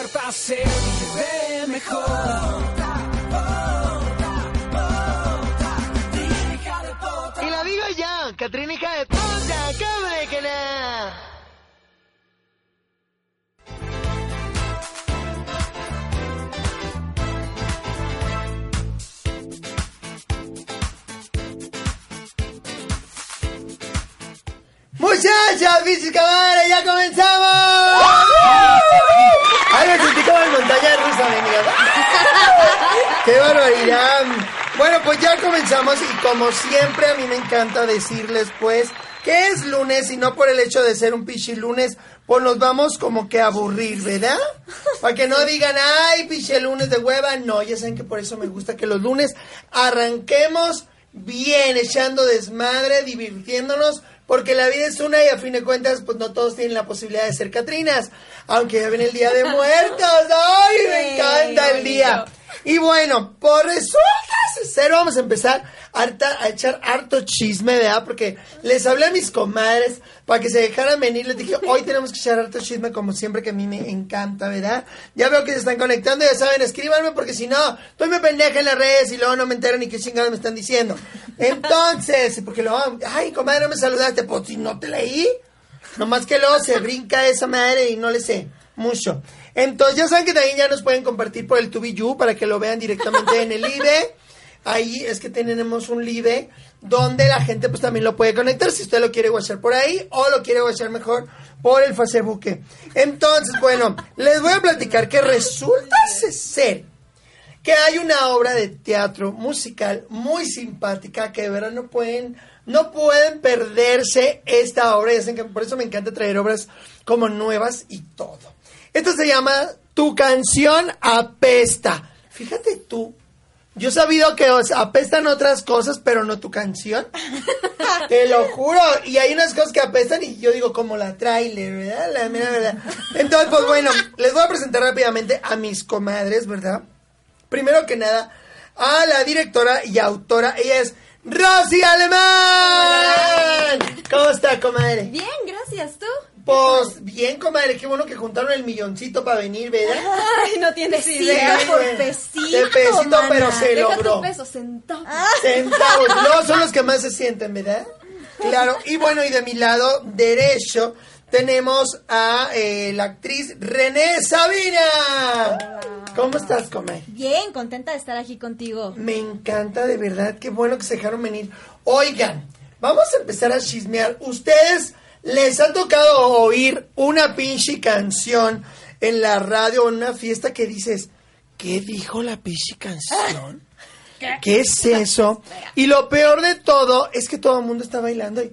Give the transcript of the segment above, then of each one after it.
Muerta se vive mejor. Y la digo yo, Catrina hija de puta, ¿cómo de que no? Muchachas, bichis cabales, ya comenzamos. Como en montaña rusa, mierda. ¡Qué barbaridad! Bueno, pues ya comenzamos y como siempre a mí me encanta decirles pues que es lunes y no por el hecho de ser un pichi lunes, pues nos vamos como que a aburrir, ¿verdad? Para que no digan, ay, piche lunes de hueva. No, ya saben que por eso me gusta que los lunes arranquemos bien, echando desmadre, divirtiéndonos, porque la vida es una y a fin de cuentas, pues no todos tienen la posibilidad de ser Catrinas, aunque ya viene el Día de Muertos, ¡ay, me encanta el día! Y bueno, por resulta ser, vamos a empezar harta- a echar harto chisme, ¿verdad? Porque les hablé a mis comadres para que se dejaran venir, les dije, hoy tenemos que echar harto chisme como siempre que a mí me encanta, ¿verdad? Ya veo que se están conectando, ya saben, escríbanme porque si no, estoy me pendeja en las redes y luego no me entero ni qué chingados me están diciendo. Entonces, porque luego, ay, comadre, no me saludaste, pues si no te leí. Nomás que luego se brinca esa madre y no le sé mucho. Entonces, ya saben que también ya nos pueden compartir por el TubiYou para que lo vean directamente en el IBE. Ahí es que tenemos un live donde la gente pues también lo puede conectar si usted lo quiere watchar por ahí o lo quiere watchar mejor por el Facebook. Entonces, bueno, les voy a platicar que resulta ser que hay una obra de teatro musical muy simpática que de verdad no pueden no pueden perderse esta obra. Que por eso me encanta traer obras como nuevas y todo. Esto se llama Tu canción apesta. Fíjate tú. Yo he sabido que os apestan otras cosas, pero no tu canción. Te lo juro. Y hay unas cosas que apestan y yo digo como la trailer, ¿verdad? La mera verdad. Entonces, pues bueno, les voy a presentar rápidamente a mis comadres, ¿verdad? Primero que nada, a la directora y autora. Ella es Rosy Alemán. ¿Cómo está, comadre? Bien, gracias. ¿Tú? Pues bien, comadre. Qué bueno que juntaron el milloncito para venir, ¿verdad? Ay, no tienes Sí, idea por pesito, De pesito, mana. pero se Deja logró. centavos. Centavos. No, son los que más se sienten, ¿verdad? Claro. Y bueno, y de mi lado derecho tenemos a eh, la actriz René Sabina. ¿Cómo estás, comadre? Bien, contenta de estar aquí contigo. Me encanta, de verdad, qué bueno que se dejaron venir. Oigan, vamos a empezar a chismear. ¿Ustedes les ha tocado oír una pinche canción en la radio o en una fiesta que dices, ¿qué dijo la pinche canción? ¿Qué es eso? Y lo peor de todo es que todo el mundo está bailando y,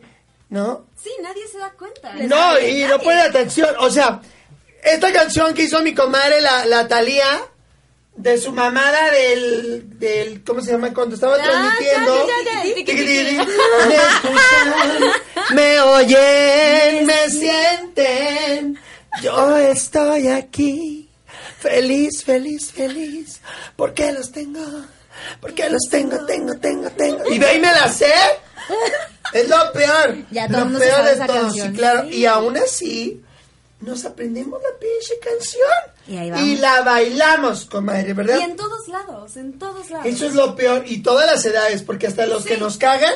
¿no? Sí, nadie se da cuenta. No, y no ponen atención. O sea, esta canción que hizo mi comadre, la, la Talía, de su mamada del, del, ¿cómo se llama? Cuando estaba transmitiendo. Me escuchan, me oyen, me sienten. Yo estoy aquí, feliz, feliz, feliz. Porque los tengo, porque los tengo, tengo, tengo, tengo. Y de ahí me la sé. Es lo peor. Ya todo lo peor de todo, sí, claro. Y aún así, nos aprendemos la pinche canción. Y ahí vamos. la bailamos, comadre, ¿verdad? Y en todos lados, en todos lados. Eso es lo peor. Y todas las edades, porque hasta los que nos cagan,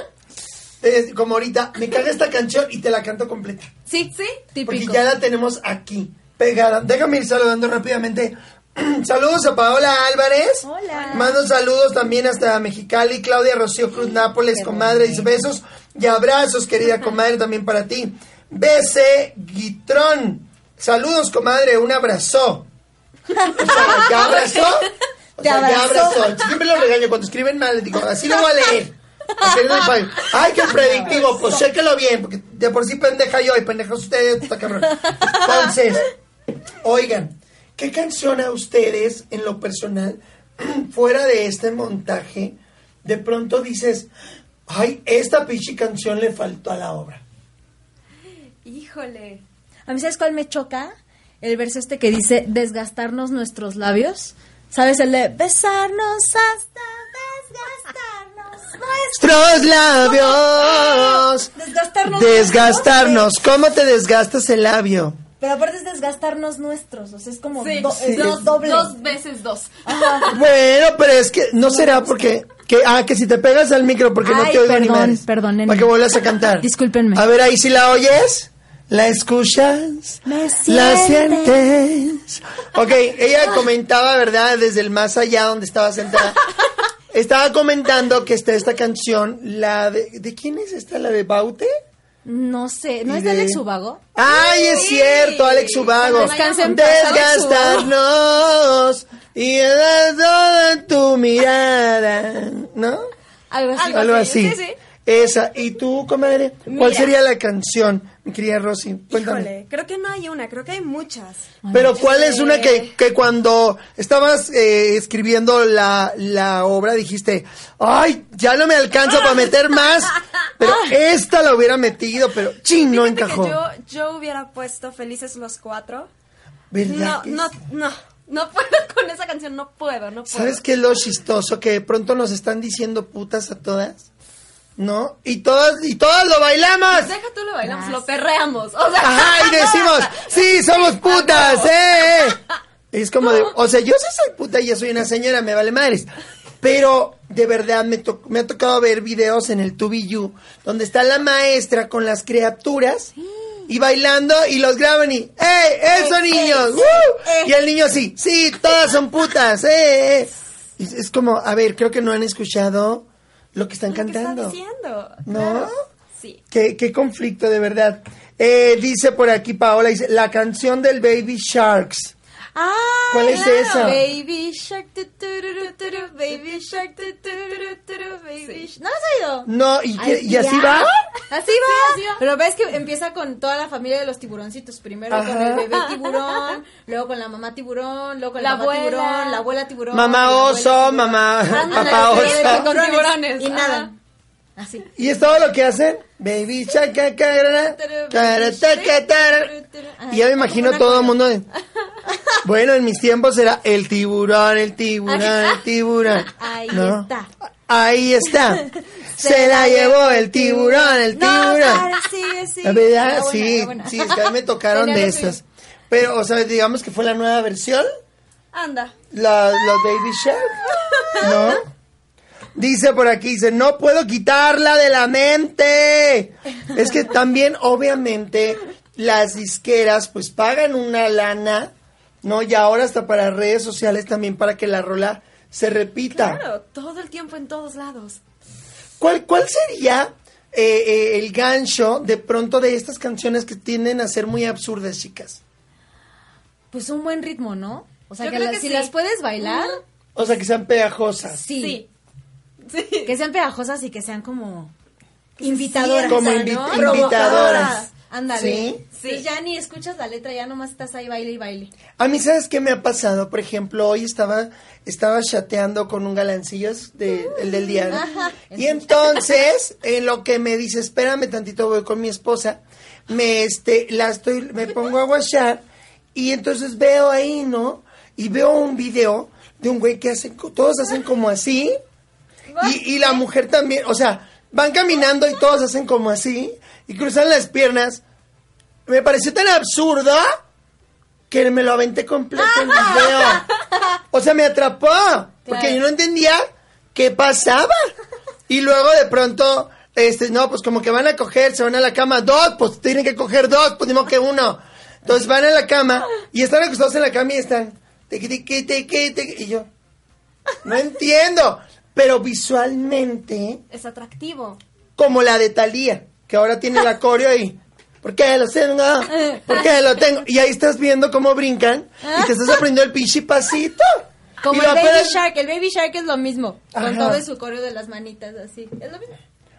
eh, como ahorita, me caga esta canción y te la canto completa. Sí, sí, Porque típico. ya la tenemos aquí, pegada. Déjame ir saludando rápidamente. saludos a Paola Álvarez. Hola. Mando saludos también hasta Mexicali. Claudia Rocío Cruz Nápoles, comadre. Dice besos y abrazos, querida comadre, también para ti. BC Guitrón. Saludos, comadre. Un abrazo. O sea, ¿ya abrazó? O Te sea, ya abrazó. Siempre lo regaño cuando escriben mal. Les digo, así lo voy a leer. Así no hay fallo. Ay, qué predictivo. Pues chéquelo bien, porque de por sí pendeja yo y pendejos ustedes. Está cabrón. Entonces, oigan, ¿qué canción a ustedes, en lo personal, fuera de este montaje, de pronto dices, ay, esta pinche canción le faltó a la obra? Híjole. A mí, ¿sabes cuál me choca? El verso este que dice desgastarnos nuestros labios. ¿Sabes? El de besarnos hasta desgastarnos. Nuestros labios. Desgastarnos. Desgastarnos. ¿Cómo te desgastas el labio? Pero aparte es desgastarnos nuestros. O sea, es como Sí, do- sí. es Dos, doble. dos veces dos. Bueno, pero es que no será porque que ah que si te pegas al micro porque no Ay, te oigo ni perdón, madres. perdónenme. Para que vuelvas a cantar. Discúlpenme. A ver ahí si la oyes, la escuchas, Me la sientes. Ok, ella comentaba, ¿verdad? Desde el más allá donde estaba sentada. Estaba comentando que está esta canción, la de ¿de quién es esta? La de Baute. No sé. ¿No es de Alex Ubago? Ay, es cierto, Alex Ubago. Desgastarnos y dar toda tu mirada, ¿no? Algo así. Algo así. sí, sí. Esa. ¿Y tú, comadre? ¿Cuál Mira. sería la canción, mi querida Rosy? Cuéntame. Híjole, creo que no hay una, creo que hay muchas. Pero ¿cuál es una que, que cuando estabas eh, escribiendo la, la obra dijiste, ay, ya no me alcanza para meter más, pero esta la hubiera metido, pero ching, no Fíjate encajó. yo, yo hubiera puesto Felices los Cuatro. ¿Verdad No, que no, sí? no, no puedo con esa canción, no puedo, no puedo. ¿Sabes qué es lo chistoso? Que de pronto nos están diciendo putas a todas, ¿no? Y todas, y todas lo bailamos. Deja tú lo bailamos, lo perreamos. O sea, Ajá, y decimos, sí, somos putas, eh. Es como de, o sea, yo sí soy puta y yo soy una señora, me vale madres. Pero de verdad me, to- me ha tocado ver videos en el 2BU donde está la maestra con las criaturas y bailando y los graban y ¡Ey, eso niños! ¡Woo! Y el niño sí, sí, todas son putas, ¡eh! eh". Y Es, es como, a ver, creo que no han escuchado lo que están ¿qué está cantando. diciendo? ¿No? Sí. Qué, qué conflicto, de verdad. Eh, dice por aquí Paola, dice, la canción del Baby Sharks. Ah, ¿Cuál es esa? Baby Shark, tu, tururu, turu, Baby Shark, tu, tururu, turu, Baby Shark. ¿No has oído? No, ¿y, qué- Ay, y así ya. va? Así va. Pero ves que empieza con toda la familia de los tiburoncitos. Primero con Ajá. el bebé tiburón, luego con la mamá tiburón, luego con La la papá abuela. tiburón, la abuela tiburón. Mamá oso, tiburón. mamá, papá sí, oso. con Tiburones, Y nada. Así. ¿Y es todo lo que hacen? Baby Shark, ca- cara, cara, ta- ca- tara. Y ya me imagino todo el mundo de... Bueno, en mis tiempos era el tiburón, el tiburón, el tiburón. Ahí ¿no? está. Ahí está. Se la llevó el tiburón, el tiburón. ahora sigue, sí. La verdad, Era buena, sí, sí, es que a mí me tocaron Tenía de estas. Pero, o sea, digamos que fue la nueva versión, Anda. la, la Baby Shark, ¿no? Dice por aquí, dice, no puedo quitarla de la mente. Es que también, obviamente, las disqueras, pues pagan una lana, ¿no? Y ahora hasta para redes sociales también para que la rola se repita. Claro, todo el tiempo en todos lados. ¿Cuál, cuál sería eh, eh, el gancho de pronto de estas canciones que tienden a ser muy absurdas, chicas? Pues un buen ritmo, ¿no? O sea, Yo que, las- que si sí. las puedes bailar, O sea, que sean pegajosas. sí. Sí. Sí. Que sean pegajosas y que sean como invitadoras. Como ¿no? invi- Provocadoras. invitadoras. Ándale. Sí. Sí. Pues ya ni escuchas la letra, ya nomás estás ahí baile y baile. A mí, ¿sabes qué me ha pasado? Por ejemplo, hoy estaba, estaba chateando con un galancillo, de, el del diario. Y entonces, en lo que me dice, espérame tantito, voy con mi esposa, me, este, la estoy, me pongo a guachar, y entonces veo ahí, ¿no? Y veo un video de un güey que hace, todos hacen como así, y, y la mujer también, o sea, van caminando y todos hacen como así, y cruzan las piernas. Me pareció tan absurdo que me lo aventé completo el video. O sea, me atrapó. Porque Claro. yo no entendía qué pasaba. Y luego de pronto Este, no, pues como que van a coger, se van a la cama, dos, pues tienen que coger dos, pues que uno. Entonces van a la cama y están acostados en la cama y están, tiqui, tiqui, tiqui, tiqui, y yo, no entiendo, pero visualmente, Es atractivo. como la de Thalía, que ahora tiene la coreo y, ¿por qué lo tengo? ¿Por qué lo tengo? Y ahí estás viendo cómo brincan y te estás aprendiendo el pinche pasito. Como el Baby Shark. El Baby Shark es lo mismo. Ajá. Con todo su coreo de las manitas así. Es lo mismo.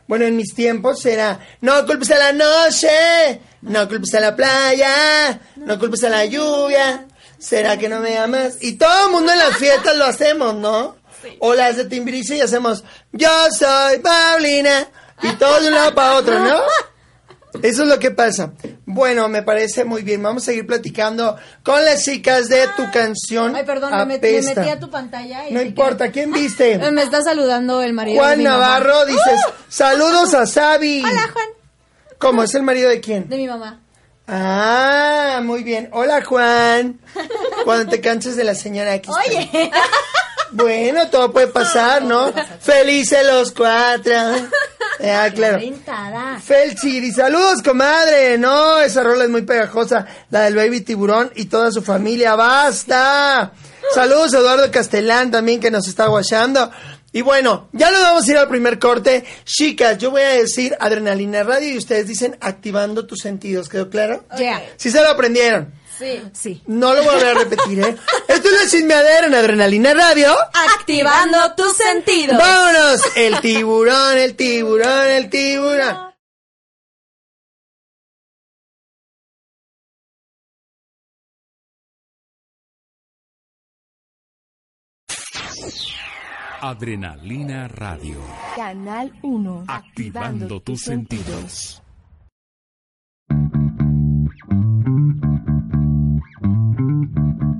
Bueno, en mis tiempos era, no culpes a la noche, no culpes a la playa, no culpes a la lluvia, será que no me amas. Y todo el mundo en las fiestas lo hacemos, ¿no? O las de Timbiriche y hacemos, yo soy Paulina, y todo de un lado para otro, ¿no? Eso es lo que pasa. Bueno, me parece muy bien. Vamos a seguir platicando con las chicas de tu canción. Ay, perdón, me, met- me metí a tu pantalla. Y No importa, ¿quién viste? Me está saludando el marido de Juan mamá. Navarro, dices, saludos a Sabi. Hola, Juan. ¿Cómo es el marido de quién? De mi mamá. Ah, muy bien. Hola, Juan. Cuando te canses de la señora X. Oye. Bueno, todo puede pasar, ¿no? Felices los cuatro. Ah, claro. Felchiri, saludos, comadre. No, esa rola es muy pegajosa. La del baby tiburón y toda su familia. ¡Basta! Saludos Eduardo Castellán también que nos está guachando. Y bueno, ya nos vamos a ir al primer corte. Chicas, yo voy a decir adrenalina radio y ustedes dicen activando tus sentidos. ¿Quedó claro? Yeah. Si se lo aprendieron. Sí. Sí. No lo voy a repetir, ¿eh? Esto es la chismeadera en Adrenalina Radio. Activando tus sentidos. ¡Vámonos! El tiburón, el tiburón, el tiburón. Adrenalina Radio. Canal 1. Activando tus sentidos. Mm-hmm.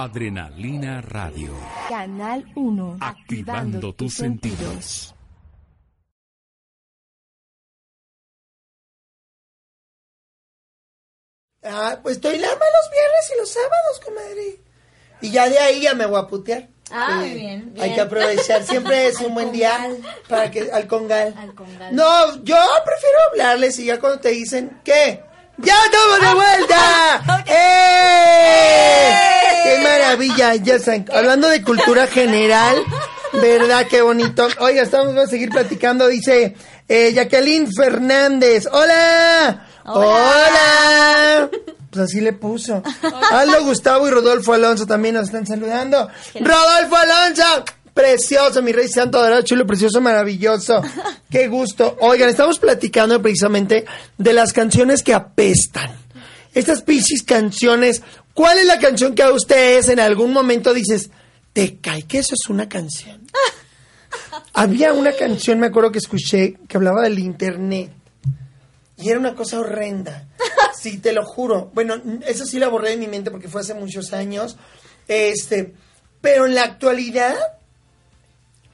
Adrenalina Radio. Canal 1. Activando tus sentidos. Ah, pues estoy lama los viernes y los sábados, comadre. Y ya de ahí ya me voy a putear. Ah, muy bien, Hay que aprovechar. Siempre es un buen día para que al congal. Al congal. No, yo prefiero hablarles y ya cuando te dicen, ¿qué? ¡Ya estamos de vuelta! ¡Eh! ¡Qué maravilla! Ya están hablando de cultura general, ¿verdad? Qué bonito. Oiga, estamos vamos a seguir platicando. Dice eh, Jacqueline Fernández. ¡Hola! ¡Hola! Pues así le puso. Aldo Gustavo y Rodolfo Alonso también nos están saludando. ¡Rodolfo Alonso! Precioso, mi rey santo, adorado, chulo, precioso, maravilloso. Qué gusto. Oigan, estamos platicando precisamente de las canciones que apestan. Estas pichis canciones. ¿Cuál es la canción que a ustedes en algún momento dices, te cae que eso es una canción? Había una canción, me acuerdo que escuché, que hablaba del internet. Y era una cosa horrenda. Sí, te lo juro. Bueno, eso sí la borré de mi mente porque fue hace muchos años. Este, pero en la actualidad,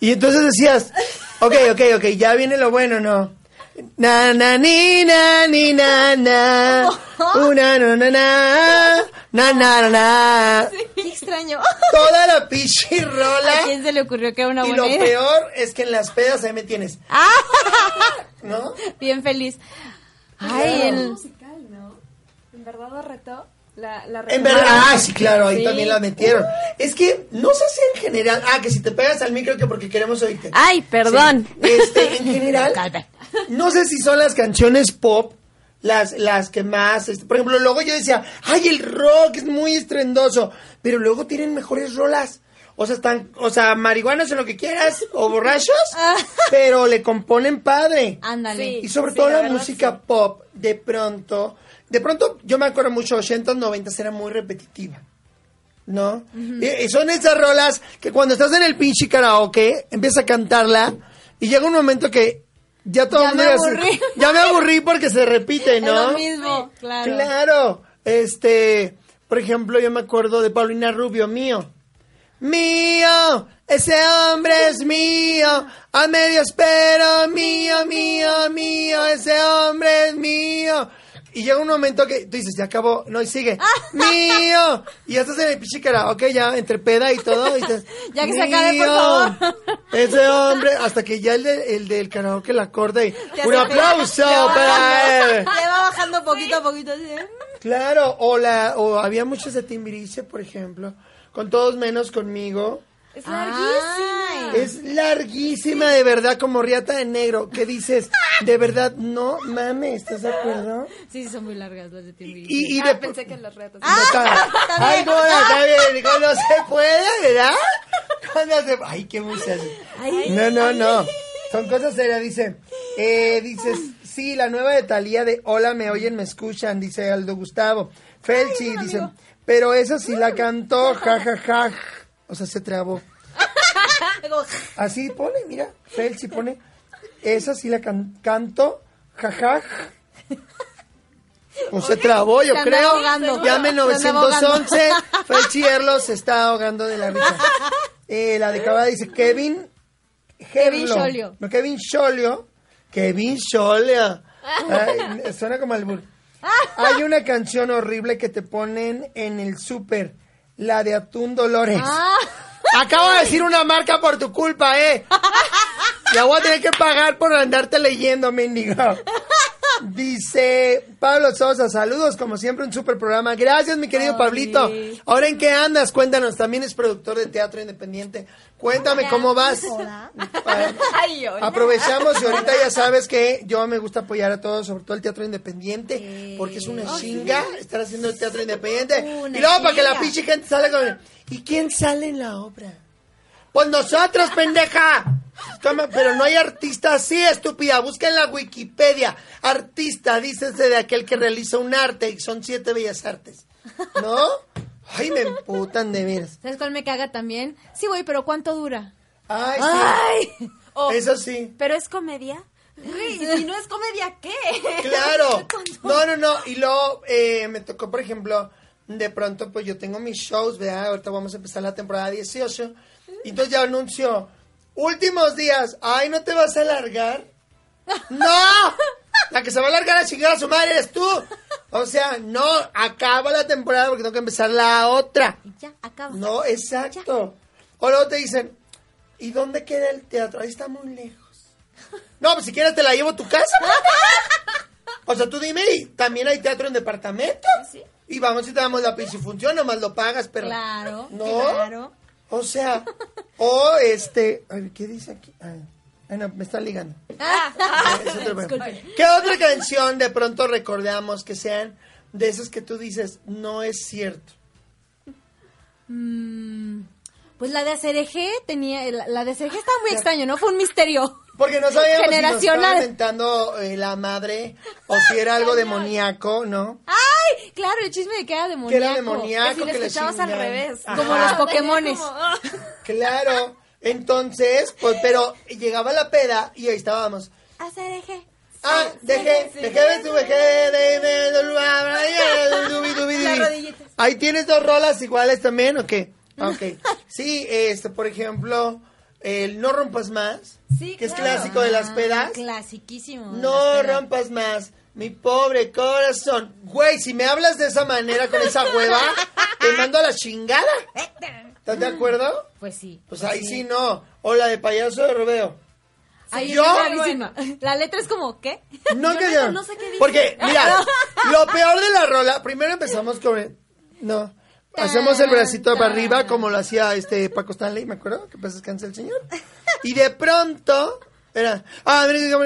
y entonces decías, ok, ok, ok, ya viene lo bueno, no. Na na ni na ni na na una no na na na na na na Qué extraño. toda la pichi ¿A quién se le ocurrió que era una y buena lo idea? peor es que en las pedas ahí me tienes Ah, ¿no? bien feliz. Ay, el... musical, ¿no? En verdad lo retó. La, la En verdad, ah, sí, claro, ahí Sí. también la metieron. Es que no sé si en general, ah, que si te pegas al micro que porque queremos oírte. Ay, perdón. Sí. Este, en general, no sé si son las canciones pop las, las que más, este, por ejemplo, luego yo decía, ay, el rock es muy estrendoso, pero luego tienen mejores rolas. O sea, están, o sea, marihuanas en lo que quieras, o borrachos, pero le componen padre. Ándale. Sí. Y sobre todo la música pop, de pronto, de pronto yo me acuerdo mucho, 80s, 90 era muy repetitiva. ¿No? y, y son esas rolas que cuando estás en el pinche karaoke, empiezas a cantarla y llega un momento que ya todo Ya el mundo me aburrí. ya me aburrí porque se repite, Es ¿no? lo mismo, claro. Claro. Este, por ejemplo, yo me acuerdo de Paulina Rubio, mío. Mío, ese hombre es mío, a medio espero, mío, mío, mío, ese hombre es mío. Y llega un momento que tú dices, ya acabó, no, y sigue, mío, y ya estás en el pinche ok, ya entre peda y todo, y dices, Ya que se acabe, por "Mío, favor". Ese hombre, hasta que ya el, de- el del karaoke la corta y un aplauso para él. ya va bajando poquito a poquito. así, ¿eh? Claro, o, la, o había muchos de Timbiriche, por ejemplo, con todos menos conmigo. Es larguísima. Ay. Es larguísima, de verdad, como riata de negro. ¿Qué dices? De verdad, no mames, ¿estás de acuerdo? Sí, sí, son muy largas las de Timbiriche. Y, y Ah, de, pensé que las retas. No, está- Ay, Dora, está bien, cuando se puede, ¿verdad? Cuando se... Ay, qué muchas. No, no, no. Son cosas serias, dice. Eh, dices, sí, la nueva de Talía de Hola, me oyen, me escuchan, dice Aldo Gustavo. Felchi, dice, pero esa sí la cantó, ja, ja, ja. O sea, se trabó. Así pone, mira, Felchi pone, esa sí la can- canto, jajaj. Pues se trabó, yo Se creo. ahogando. Llame Se anda 911. Felchi Erlos se está ahogando de la risa. Eh, la de Cabada dice Kevin Kevin. Scholio. No, Kevin Scholio. Kevin Scholio. Ay, suena como albur. Hay una canción horrible que te ponen en el súper. La de Atún Dolores. Ah. Acabo de decir una marca por tu culpa, ¿eh? Ya voy a tener que pagar por andarte leyendo, mendigo. Dice Pablo Sosa, saludos como siempre, un super programa. Gracias, mi querido Pablito. Ahora, ¿en qué andas? Cuéntanos, también es productor de teatro independiente. Cuéntame cómo vas. Para- Ay, hola. Aprovechamos y ahorita ya sabes que yo me gusta apoyar a todos, sobre todo el teatro independiente, porque es una chinga estar haciendo el teatro independiente. Una y luego para que la pinche gente salga con... ¿Y quién sale en la obra? Pues nosotros, pendeja. Pero no hay artista así, estúpida. Busca en la Wikipedia. Artista, dícese de aquel que realiza un arte y son siete bellas artes. ¿No? Ay, me emputan de veras. ¿Sabes cuál me caga también? Sí, güey, pero ¿cuánto dura? Ay, sí. ¡Ay! Oh, Eso sí. ¿Pero es comedia? Güey, si no es comedia, ¿qué? Claro. No, no, no. Y luego eh, me tocó, por ejemplo, de pronto, pues yo tengo mis shows, ¿verdad? Ahorita vamos a empezar la temporada 18. Y entonces ya anuncio, últimos días, ay, ¿no te vas a alargar? ¡No! La que se va a alargar a chingar a su madre eres tú. O sea, no, acaba la temporada porque tengo que empezar la otra. Ya, acaba. No, exacto. O luego te dicen, ¿y dónde queda el teatro? Ahí está muy lejos. No, pues si quieres te la llevo a tu casa. O sea, tú dime, y también hay teatro en departamento. Y vamos y te damos la función, nomás lo pagas, pero... Claro, No. claro. O sea, o este... Ay, ¿Qué dice aquí? Ay, ay, no, me está ligando. Ah, es otro problema. ¿Qué otra canción de pronto recordamos que sean de esas que tú dices, no es cierto? Mm, pues la de Acereje tenía, la, la de Acereje estaba muy extraño, ¿no? Fue un misterio. Porque no sabíamos si nos Generacional. estaba inventando eh, la madre o si era algo demoníaco, ¿no? ¡Ay! Claro, el chisme de que era demoníaco. Que era demoníaco, Que si lo que le escuchabas al revés. Ajá. Como los Pokémones. Claro. Entonces, pues, pero llegaba la peda y ahí estábamos. Acereje. Ah, dejé, dejé de tu dejé. Ahí tienes dos rolas iguales también, ¿o qué? Ok. Sí, este, por ejemplo, el No rompas más, Sí, que es clásico de las pedas. Clasiquísimo. No rompas más, mi pobre corazón. Güey, si me hablas de esa manera, con esa hueva, te mando a la chingada. ¿Estás de acuerdo? Pues sí. Pues ahí sí no. O la de payaso de rodeo. Ahí ¿Yo? clarísima. La letra es como, ¿qué? No, Yo que yo. no sé qué dice. Porque, mira, lo peor de la rola, primero empezamos con... No. Hacemos el bracito para arriba como lo hacía este Paco Stanley, me acuerdo, que pues descanse el señor. Y de pronto, era, ah, no,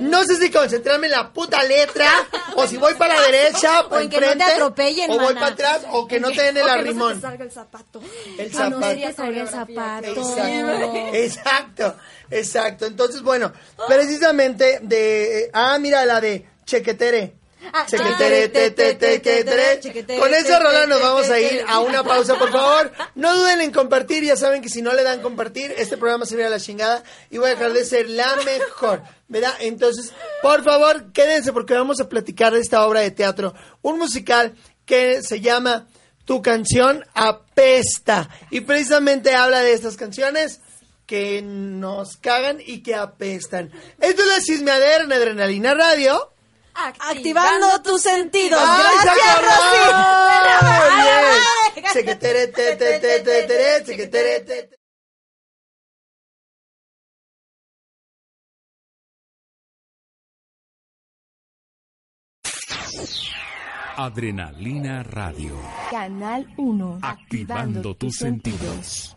no sé si concentrarme en la puta letra, o si voy para la derecha, O en que no te enfrente, atropellen, o voy mana. para atrás, o que no te den el no arrimón. salga el zapato. El Ah, no zapato. sería traer el zapato. Exacto, exacto, exacto. Entonces, bueno, precisamente de... Ah, mira, la de Chequetere. Ah, Chequetere, te, te, te, te, te. chequetere, Con esa rola nos vamos a ir a una pausa, por favor. No duden en compartir, ya saben que si no le dan compartir, este programa se irá a la chingada y voy a dejar de ser la mejor, ¿verdad? Entonces, por favor, quédense porque vamos a platicar de esta obra de teatro, un musical que se llama Tu canción apesta y precisamente habla de estas canciones que nos cagan y que apestan. Esto es la chismeadera en Adrenalina Radio. Activando tus sentidos. Adrenalina Radio. Canal 1. Activando tus sentidos.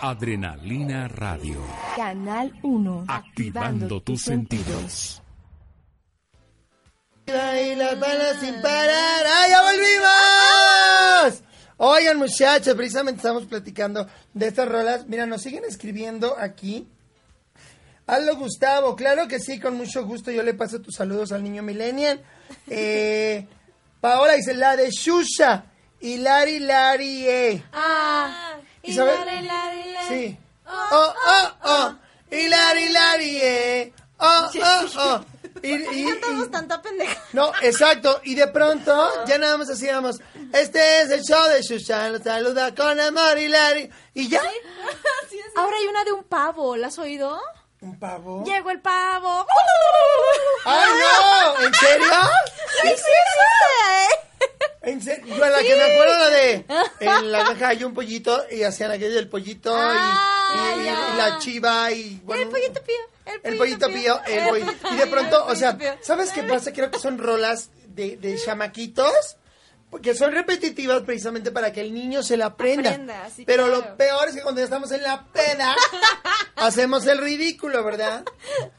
Adrenalina Radio. Canal 1. Activando tus sentidos. Y las balas sin parar. ¡Ay, ya volvimos! Oigan, muchachos, precisamente estamos platicando de estas rolas. Mira, nos siguen escribiendo aquí. Hazlo, Gustavo. Claro que sí, con mucho gusto. Yo le paso tus saludos al niño Millennial. Eh, Paola dice la de Shusha. Y Lari Lari E. Ah, Isabel. Sí. Oh, oh, oh. Y Lari Lari E. Oh, oh, oh. Y, y- y- cantamos tanta pendeja. no, exacto. Y de pronto ya nada más hacíamos, este es el show de Shusha, los saluda con amor y Lari. Y ya. Ahora hay una de un pavo, ¿la has oído? ¿Un pavo? Llegó el pavo. ¡Ay, no! ¿En serio? Sí, sí, sí. ¿En serio? Yo a la que me acuerdo la de en la granja hay un pollito y hacían aquello del pollito y- Ah, y, y- ya. la chiva y bueno, El pollito pío. el pollito pío, el el pollito. Y de pronto, o sea, pollito pío. ¿sabes qué pasa? Creo que son rolas de, de chamaquitos que son repetitivas precisamente para que el niño se la aprenda. Aprenda, sí, Pero claro. lo peor es que cuando ya estamos en la peda, hacemos el ridículo, ¿verdad?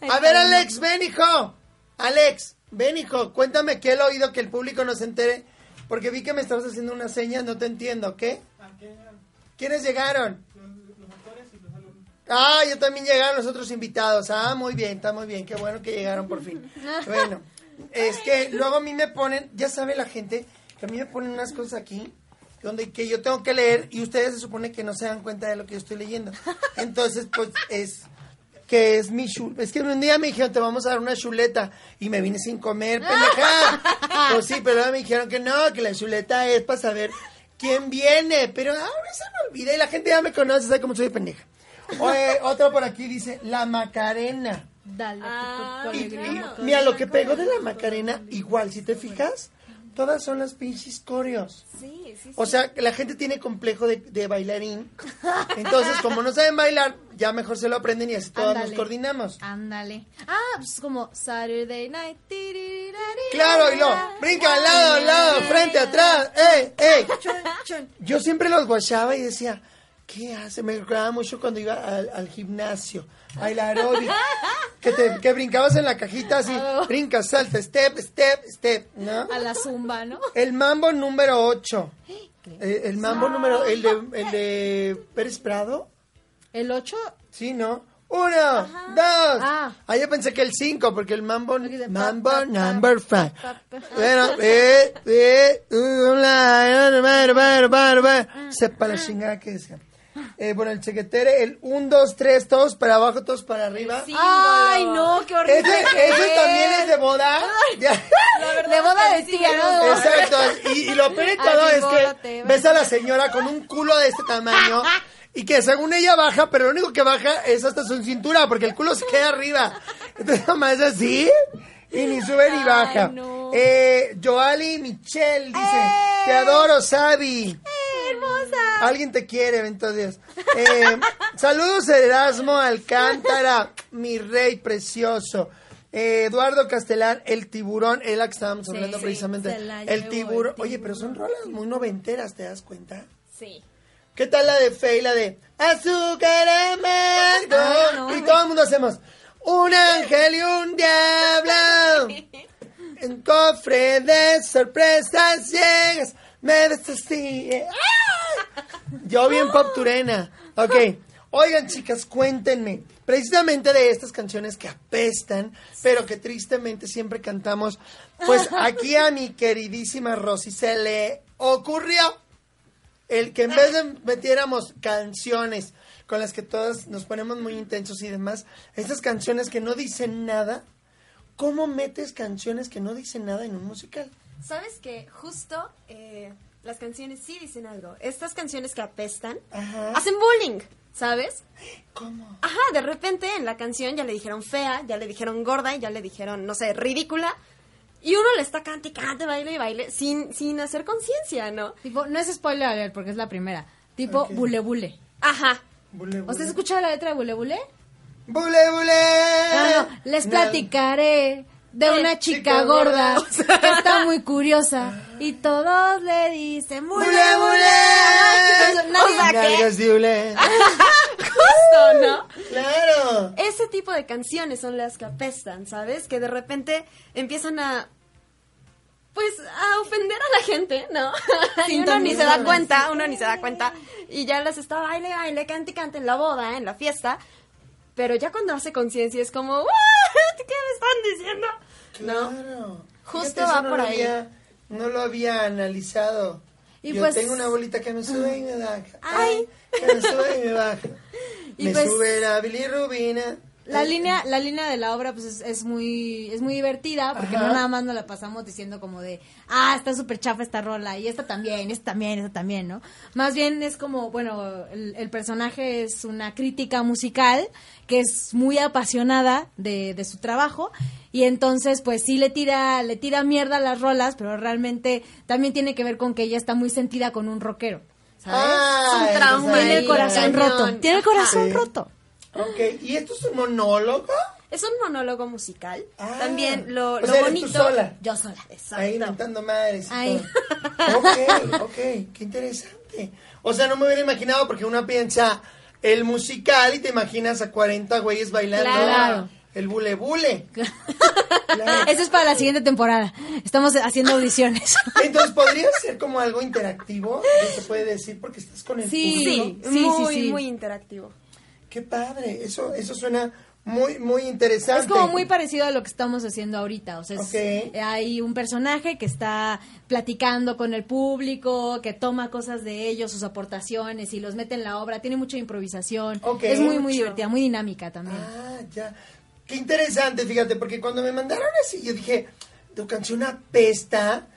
A ver, Alex, ven, hijo. Alex, ven, hijo, cuéntame qué el oído que el público no se entere. Porque vi que me estabas haciendo una seña, no te entiendo, ¿qué? ¿Quiénes llegaron? Ah, yo también llegaron los otros invitados. Ah, muy bien, está muy bien. Qué bueno que llegaron por fin. Bueno, es que luego a mí me ponen, ya sabe la gente, que a mí me ponen unas cosas aquí donde que yo tengo que leer y ustedes se supone que no se dan cuenta de lo que yo estoy leyendo. Entonces, pues es que es mi chuleta. Es que un día me dijeron, te vamos a dar una chuleta. Y me vine sin comer, pendeja. pues sí, pero luego me dijeron que no, que la chuleta es para saber quién viene. Pero ahora se me olvida y la gente ya me conoce, sabe cómo soy de pendeja. Oye, otro por aquí dice, la Macarena. Dale, Ah, tu y- mira, lo que pegó de la Macarena, igual, si te fijas, todas son las pinches coreos. Sí, sí, O sea, que la gente tiene complejo de, de bailarín. Entonces, como no saben bailar, ya mejor se lo aprenden y así Ándale. nos coordinamos. Ándale. Ah, pues como Saturday night. Claro, y lo brinca al lado, al lado, frente, atrás. ¡Ey, ey! Yo siempre los guachaba y decía, ¿qué hace? Me recordaba mucho cuando iba al, al gimnasio, al aeróbic, que, te, que brincabas en la cajita así, brinca, salta, step, step, step, ¿no? A la zumba, ¿no? El mambo número 8. el mambo número, el de, el de Pérez Prado. El 8. Sí, ¿no? Uno, dos. Ah. Ah, yo pensé que el cinco, porque el mambo, mambo number five. Bueno, eh, eh, uh. Sepa la chingada que decía. Eh, bueno, el chequetere, el un, dos, tres, todos para abajo, todos para arriba. Ay, no, qué horrible. Ese, que ese es. también es de boda. De boda de tía, ¿no? Exacto. Y, y lo peor de todo Ay, es que ves a la señora con un culo de este tamaño y que según ella baja, pero lo único que baja es hasta su cintura porque el culo se queda arriba. Entonces nomás es así y ni sube ni baja. no. Eh, Joali Michelle dice, te adoro, Sabi. Hermosa. Alguien te quiere, entonces. Eh, saludos Erasmo Alcántara, mi rey precioso. Eh, Eduardo Castellán, el tiburón, es la que estábamos Sí, hablando sí, precisamente. El tiburón. el Oye, pero son rolas muy noventeras, ¿te das cuenta? Sí. ¿Qué tal la de Fe y la de Azúcar amargo? Ay, no. Y todo el mundo hacemos un ángel y un diablo. Un cofre de sorpresas llegas, me desastillé. ¡Ay! Yo bien pop turena. Ok. Oigan, chicas, cuéntenme. Precisamente de estas canciones que apestan, pero que tristemente siempre cantamos. Pues aquí a mi queridísima Rosy se le ocurrió el que en vez de metiéramos canciones con las que todos nos ponemos muy intensos y demás, estas canciones que no dicen nada, ¿cómo metes canciones que no dicen nada en un musical? ¿Sabes que Justo eh, las canciones sí dicen algo. Estas canciones que apestan Ajá. hacen bullying, ¿sabes? ¿Cómo? Ajá, de repente en la canción ya le dijeron fea, ya le dijeron gorda, y ya le dijeron, no sé, ridícula. Y uno le está cante, y cante, baile y baile, sin, sin hacer conciencia, ¿no? Tipo, no es spoiler alert porque es la primera. Tipo, Ok. bule bule. Ajá. Bule, bule. ¿Usted ha escuchado la letra de bule bule? Bule, bule. No, no, les No. De una chica chica gorda. gorda que está muy curiosa y todos le dicen. Nadie- Nalgas de hule. Justo, ¿no? Claro. Ese tipo de canciones son las que apestan, ¿sabes? Que de repente empiezan a. Pues a ofender a la gente, ¿no? y uno ni se da cuenta, uno ni se da cuenta. Y ya las está baile, baile, cante, cante en la boda, en la fiesta. Pero ya cuando hace conciencia es como, "What? ¿qué me están diciendo? ¿No? Claro. Justo va no por ahí. había- no lo había analizado. Y Yo pues- tengo una bolita que me sube y me baja. Ay. Que me sube y me baja. Y me pues- sube la bilirrubina. La línea, la línea de la obra pues es, es muy es muy divertida porque Ajá. no nada más nos la pasamos diciendo como de ah está súper chafa esta rola y esta también, esta también, esta también, ¿no? Más bien es como, bueno, el, el personaje es una crítica musical que es muy apasionada de, de su trabajo y entonces pues sí le tira, le tira mierda a las rolas, pero realmente también tiene que ver con que ella está muy sentida con un rockero. ¿Sabes? Ah, Es un trauma tiene el corazón roto. Tiene el corazón Sí. roto. Ok, ¿y esto es un monólogo? Es un monólogo musical. Ah. También lo, O lo sea, eres tú bonito. sola. Yo sola. Ahí inventando madres. y todo. Ok, ok, qué interesante. O sea, no me hubiera imaginado porque uno piensa el musical y te imaginas a 40 güeyes bailando. Claro. El bule bule. Claro. Eso es para la siguiente temporada. Estamos haciendo audiciones. Entonces, ¿podría ser como algo interactivo? Se puede decir porque estás con el Sí. público. Sí, Sí, muy, sí, sí. muy interactivo. Qué padre. Eso, eso suena muy, muy interesante. Es como muy parecido a lo que estamos haciendo ahorita. O sea, es- hay un personaje que está platicando con el público, que toma cosas de ellos, sus aportaciones y los mete en la obra. Tiene mucha improvisación. Es muy, muy divertida, muy dinámica también. Ah, ya. Qué interesante, fíjate, porque cuando me mandaron así, yo dije, tu canción apesta,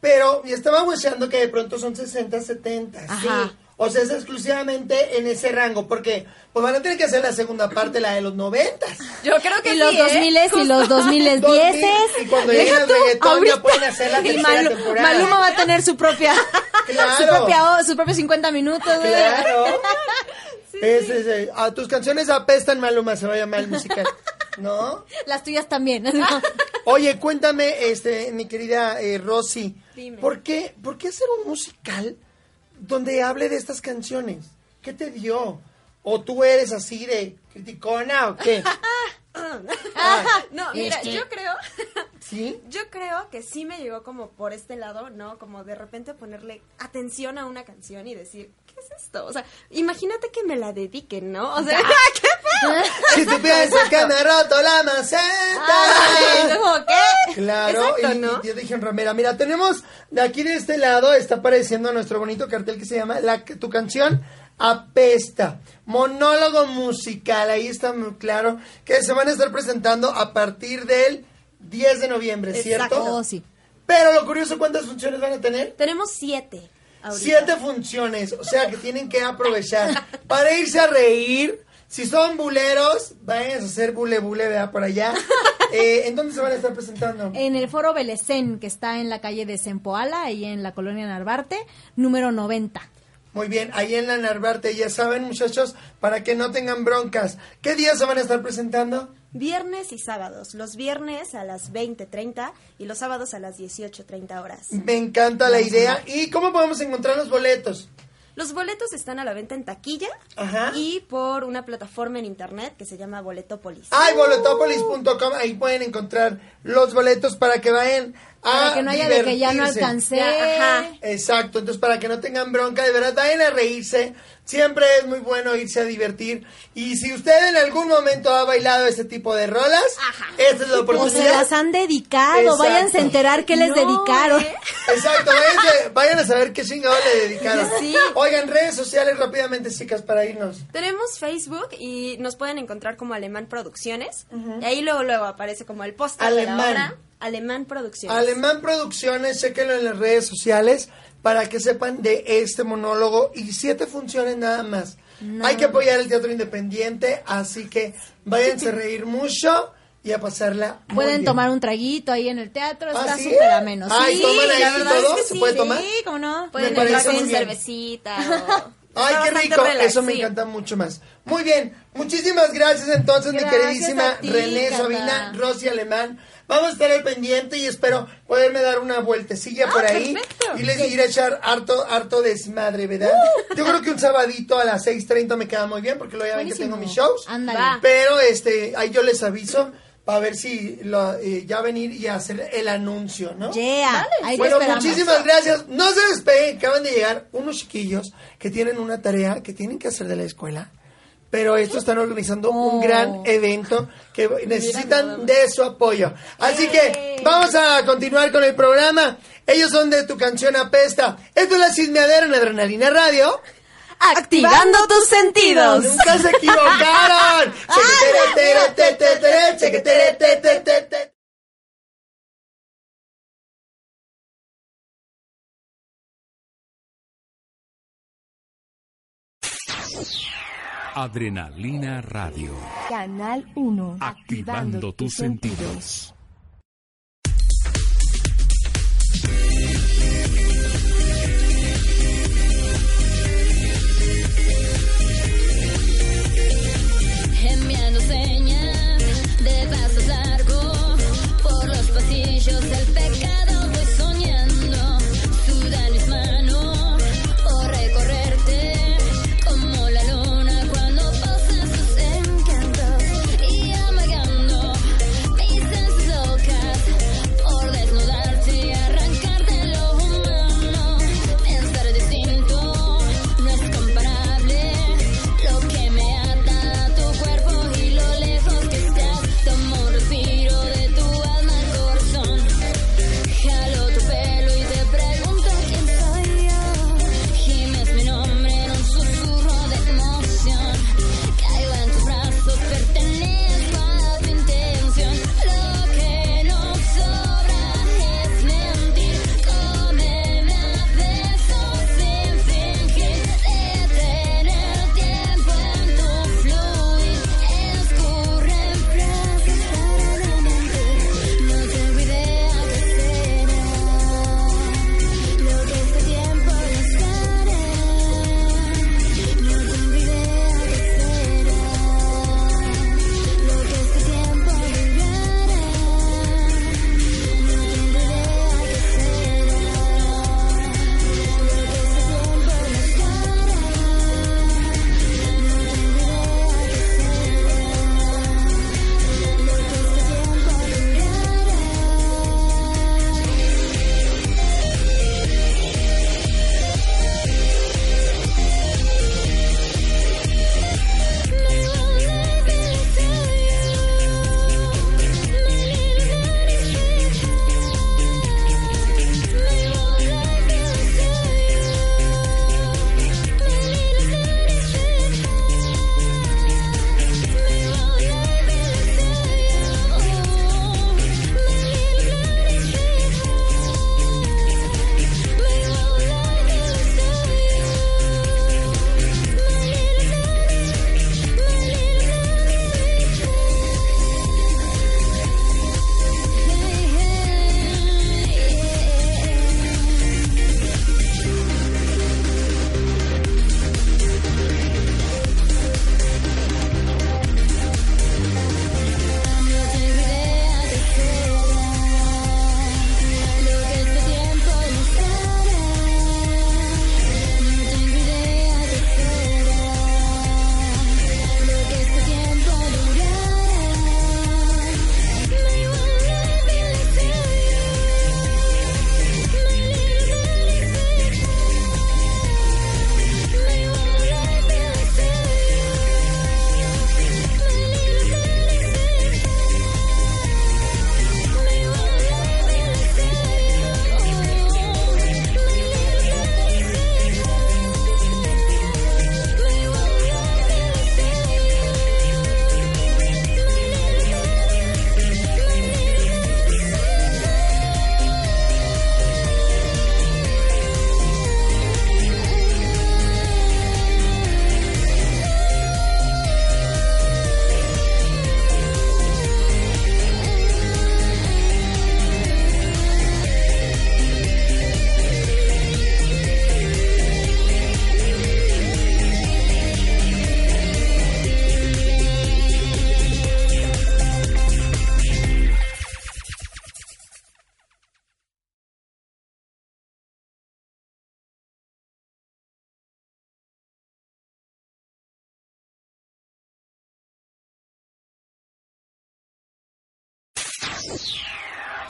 pero y estaba hueseando que de pronto son 60, 70. Ajá. Sí. O sea, es exclusivamente en ese rango, porque pues van a tener que hacer la segunda parte, la de los 90. Yo creo que y los sí, 2000 ¿eh? y los 2010 2000, y cuando llegue el reggaetón ya pueden hacer la y tercera Malu- temporada. Maluma va a tener su propia Claro. su propia o- sus propios 50 minutos. güey. Claro. Es- es- es- a tus canciones apestan, Maluma, se va a llamar el musical. ¿No? Las tuyas también. ¿no? Oye, cuéntame, este, mi querida eh, Rosy, Dime. ¿por qué, ¿por qué hacer un musical donde hable de estas canciones? ¿Qué te dio? ¿O tú eres así de criticona o qué? Ah, No, mira, Este- yo creo, ¿Sí? yo creo que sí me llegó como por este lado, ¿no? Como de repente ponerle atención a una canción y decir, ¿qué es esto? O sea, imagínate que me la dediquen, ¿no? O sea, ¿qué Si tú piensas que me roto la maceta. Ay, ¿cómo qué? Claro, Exacto, y, ¿no? y yo dije en Ramera, mira, tenemos de aquí de este lado, está apareciendo nuestro bonito cartel que se llama la, Tu canción apesta, monólogo musical, ahí está muy claro, que se van a estar presentando a partir del 10 de noviembre, ¿cierto? Exacto. Oh, sí. Pero lo curioso, ¿cuántas funciones van a tener? Tenemos siete. ahorita. Siete funciones, o sea que tienen que aprovechar para irse a reír. Si son buleros, vayan a hacer bule bule, vea por allá. Eh, ¿En dónde se van a estar presentando? En el foro Belecén, que está en la calle de Sempoala, ahí en la colonia Narvarte, número 90. Muy bien, ahí en la Narvarte, ya saben muchachos, para que no tengan broncas. ¿Qué días se van a estar presentando? Viernes y sábados. Los viernes a las 20.30 y los sábados a las 18.30 horas. Me encanta la idea. ¿Y cómo podemos encontrar los boletos? Los boletos están a la venta en taquilla Ajá. y por una plataforma en internet que se llama Boletopolis. Ay, boletopolis.com, ahí pueden encontrar los boletos para que vayan Para que no haya de que ya no alcancé. Ya, ajá. Exacto, entonces para que no tengan bronca, de verdad, vayan a reírse. Siempre es muy bueno irse a divertir. Y si usted en algún momento ha bailado ese tipo de rolas, esta es la O se oportunidad. las han dedicado, Exacto. váyanse a enterar qué les No, dedicaron. ¿eh? Exacto, váyanse- vayan a saber qué chingado le dedicaron. Sí. Oigan, redes sociales rápidamente, chicas, para irnos. Tenemos Facebook y nos pueden encontrar como Alemán Producciones. Y ahí luego luego aparece como el póster de la Alemán. Alemán Producciones. Alemán Producciones, chéquenlo en las redes sociales para que sepan de este monólogo y siete funciones nada más. Hay que apoyar el teatro independiente, así que váyanse a reír mucho y a pasarla muy Pueden bien. tomar un traguito ahí en el teatro, ¿Ah, está sí? súper ameno. Ay, sí, ¿toman ahí la todo? es que ¿Se sí. puede tomar? Sí, cómo no. Pueden entrar con cervecita o... Ay, qué rico, relax, eso me sí. encanta mucho más. Muy bien, muchísimas gracias entonces, mi queridísima ti, René. Sabina, Rosy Alemán. Vamos a estar al pendiente y espero poderme dar una vueltecilla por ahí perfecto. y les ir a echar harto, harto desmadre, ¿verdad? Yo creo que un sabadito a las 6.30 me queda muy bien porque luego ya ven que tengo mis shows. Ándale. Pero este, ahí yo les aviso para ver si lo, eh, ya venir y hacer el anuncio, ¿no? Yeah, Bueno, esperamos. muchísimas gracias. No se despeguen, acaban de llegar unos chiquillos que tienen una tarea que tienen que hacer de la escuela. Pero estos están organizando un Oh. gran evento que necesitan de su apoyo. Así que vamos a continuar con el programa. Ellos son de Tu Canción Apesta. Esto es la Cismeadera en Adrenalina Radio. Activando tus sentidos. Nunca se equivocaron. Adrenalina Radio. Canal 1. Activando tus sentidos. enviando señas de pasos largos por los pasillos del pecado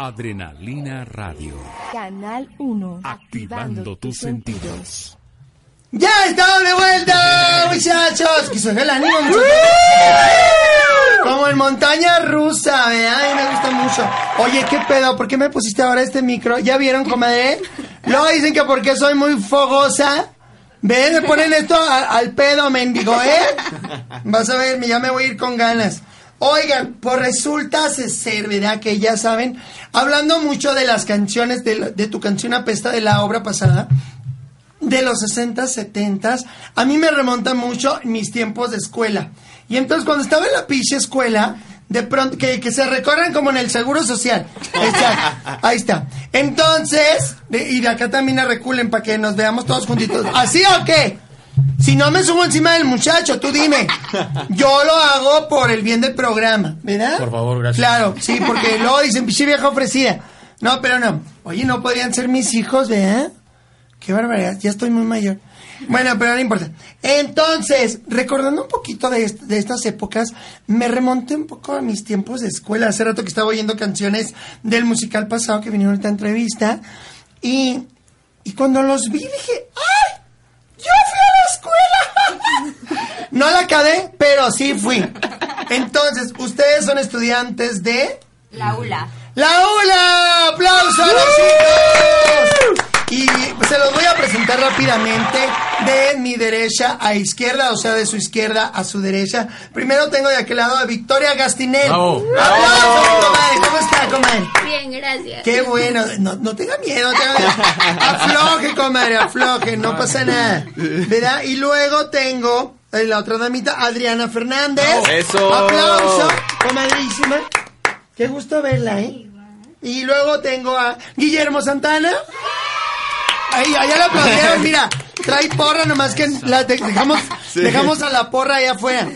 Adrenalina Radio. Canal 1. Activando tus sentidos. ¡Ya estamos de vuelta, muchachos! Que el ánimo, muchachos. Como en montaña rusa, mí me gusta mucho. Oye, ¿qué pedo? ¿Por qué me pusiste ahora este micro? ¿Ya vieron, comadre? Luego dicen que porque soy muy fogosa. ¿Ven? Me ponen esto a- al pedo, mendigo, ¿eh? Vas a ver, ya me voy a ir con ganas. Oigan, pues resulta ser, ¿verdad? Que ya saben, hablando mucho de las canciones, de, la- de tu canción apesta de la obra pasada, de los 60, 70, a mí me remonta mucho mis tiempos de escuela. Y entonces cuando estaba en la pinche escuela, de pronto, que, que se recorran como en el Seguro Social. Exacto. Ahí está. Entonces, de- y de acá también a reculen para que nos veamos todos juntitos. ¿Así o qué? Si no me subo encima del muchacho, tú dime. Yo lo hago por el bien del programa, ¿verdad? Por favor, gracias. Claro, sí, porque luego dicen, pichi vieja ofrecida. No, pero no. Oye, no podrían ser mis hijos, ¿verdad? Qué barbaridad, ya estoy muy mayor. Bueno, pero no importa. Entonces, recordando un poquito de, est- de estas épocas, me remonté un poco a mis tiempos de escuela. Hace rato que estaba oyendo canciones del musical pasado que vinieron a esta entrevista. Y, y cuando los vi dije, ¡ay! ¡Yo fui! No la acabé, pero sí fui. Entonces, ustedes son estudiantes de... La ULA. ¡La ULA! ¡Aplausos a los chicos! Y se los voy a presentar rápidamente de mi derecha a izquierda, o sea, de su izquierda a su derecha. Primero tengo de aquel lado a Victoria Gastinel. Bravo. ¡Aplausos, comadre! ¿Cómo está, comadre? Bien, gracias. Qué bueno, no, no tenga miedo, no tenga miedo. Afloje, comadre, afloje, no pasa nada. ¿Verdad? Y luego tengo en la otra damita, Adriana Fernández. Eso. Aplauso, comadrísima. Qué gusto verla, ¿eh? Y luego tengo a Guillermo Santana. Ahí, allá la aplaudieron, mira. Trae porra, nomás que la de- dejamos, Sí. dejamos a la porra allá afuera.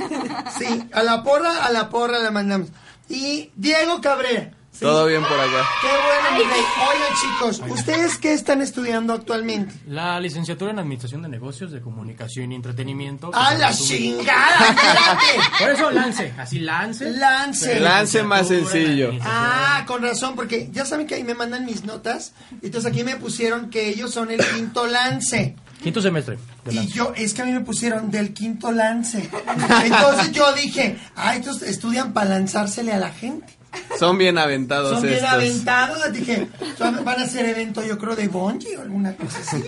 Sí, a la porra, a la porra la mandamos. Y Diego Cabrera. Sí. Todo bien por acá. Qué bueno, mi rey. Oigan, chicos, ¿ustedes qué están estudiando actualmente? La licenciatura en Administración de Negocios, de Comunicación y Entretenimiento. ¡A la chingada! espérate! Por eso lance, así lance. Lance. Lance más sencillo. Ah, con razón, porque ya saben que ahí me mandan mis notas. Entonces aquí me pusieron que ellos son el quinto lance. Quinto semestre. de Y yo, es que a mí me pusieron del quinto lance. Entonces yo dije, ah, estos estudian para lanzársele a la gente. Son bien aventados Son bien estos. aventados. Dije, son- van a hacer evento, yo creo, de bungee o alguna cosa así.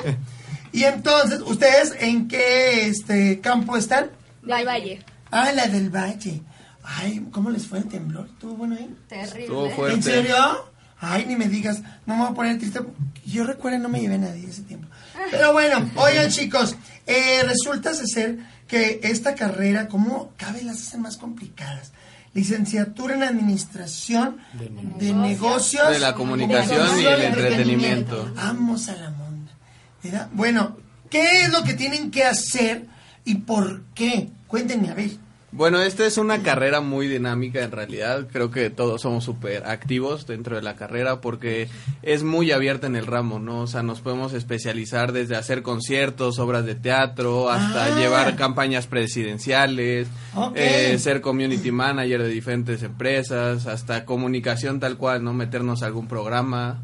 Y entonces, ¿ustedes en qué este campo están? Del Valle. Ah, la del Valle. Ay, ¿cómo les fue el temblor? ¿Estuvo bueno ahí? Terrible. Estuvo fuerte. ¿En serio? Ay, ni me digas, no me voy a poner triste. Yo recuerdo no me llevé a nadie ese tiempo. Pero bueno, oigan chicos, eh, resulta ser que esta carrera, ¿cómo cada vez las hacen más complicadas? Licenciatura en Administración de Negocios. De la comunicación y el entretenimiento. Vamos a la monda. ¿verdad? Bueno, ¿qué es lo que tienen que hacer y por qué? Cuéntenme, a ver. Bueno, esta es una carrera muy dinámica en realidad. Creo que todos somos súper activos dentro de la carrera porque es muy abierta en el ramo, ¿no? O sea, nos podemos especializar desde hacer conciertos, obras de teatro, hasta Ah. llevar campañas presidenciales, eh, ser community manager de diferentes empresas, hasta comunicación tal cual, ¿no? Meternos a algún programa.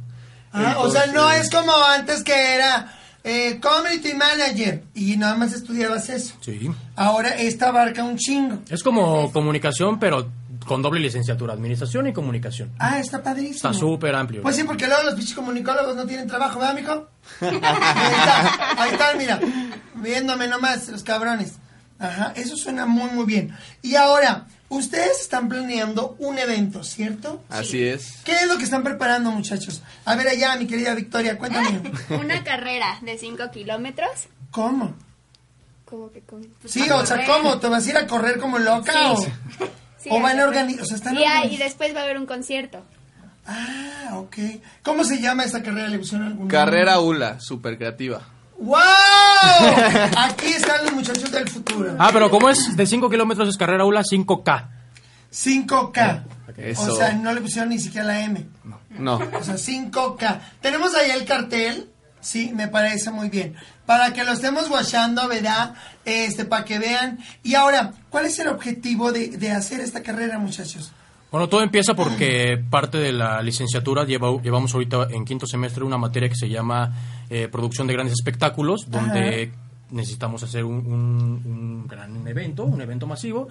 Ah, o sea, no es como antes que era eh, community manager y nada más estudiabas eso. Sí. Ahora esta abarca un chingo. Es como comunicación, pero con doble licenciatura. Administración y comunicación. Ah, está padrísimo. Está súper amplio. Pues sí, porque luego los bichos comunicólogos no tienen trabajo, ¿verdad, mijo? Ahí está, ahí están, mira, viéndome nomás, los cabrones. Ajá, eso suena muy, muy bien. Y ahora, ustedes están planeando un evento, ¿cierto? Así es. ¿Qué es lo que están preparando, muchachos? A ver allá, mi querida Victoria, cuéntame. Una carrera de 5 kilómetros. ¿Cómo? ¿Cómo que cómo? Pues Sí, a o sea. ¿cómo? ¿Te vas a ir a correr como loca Sí. o...? Sí, o van a organizar, o sea, están y, ah, y después va a haber un concierto. Ah, ok. ¿Cómo se llama esta carrera? ¿Le pusieron algún Carrera nombre? ULA, súper creativa. ¡Wow! Aquí están los muchachos del futuro. Ah, pero como es de 5 kilómetros es carrera ULA 5K. 5K. Eso. O sea, no le pusieron ni siquiera la M. No. O sea, 5K. Tenemos ahí el cartel. Sí, me parece muy bien. Para que lo estemos guachando, ¿verdad? Este, para que vean. Y ahora, ¿cuál es el objetivo de, de hacer esta carrera, muchachos? Bueno, todo empieza porque parte de la licenciatura lleva, llevamos ahorita en quinto semestre una materia que se llama eh, producción de grandes espectáculos, donde necesitamos hacer un, un- un gran evento, un evento masivo.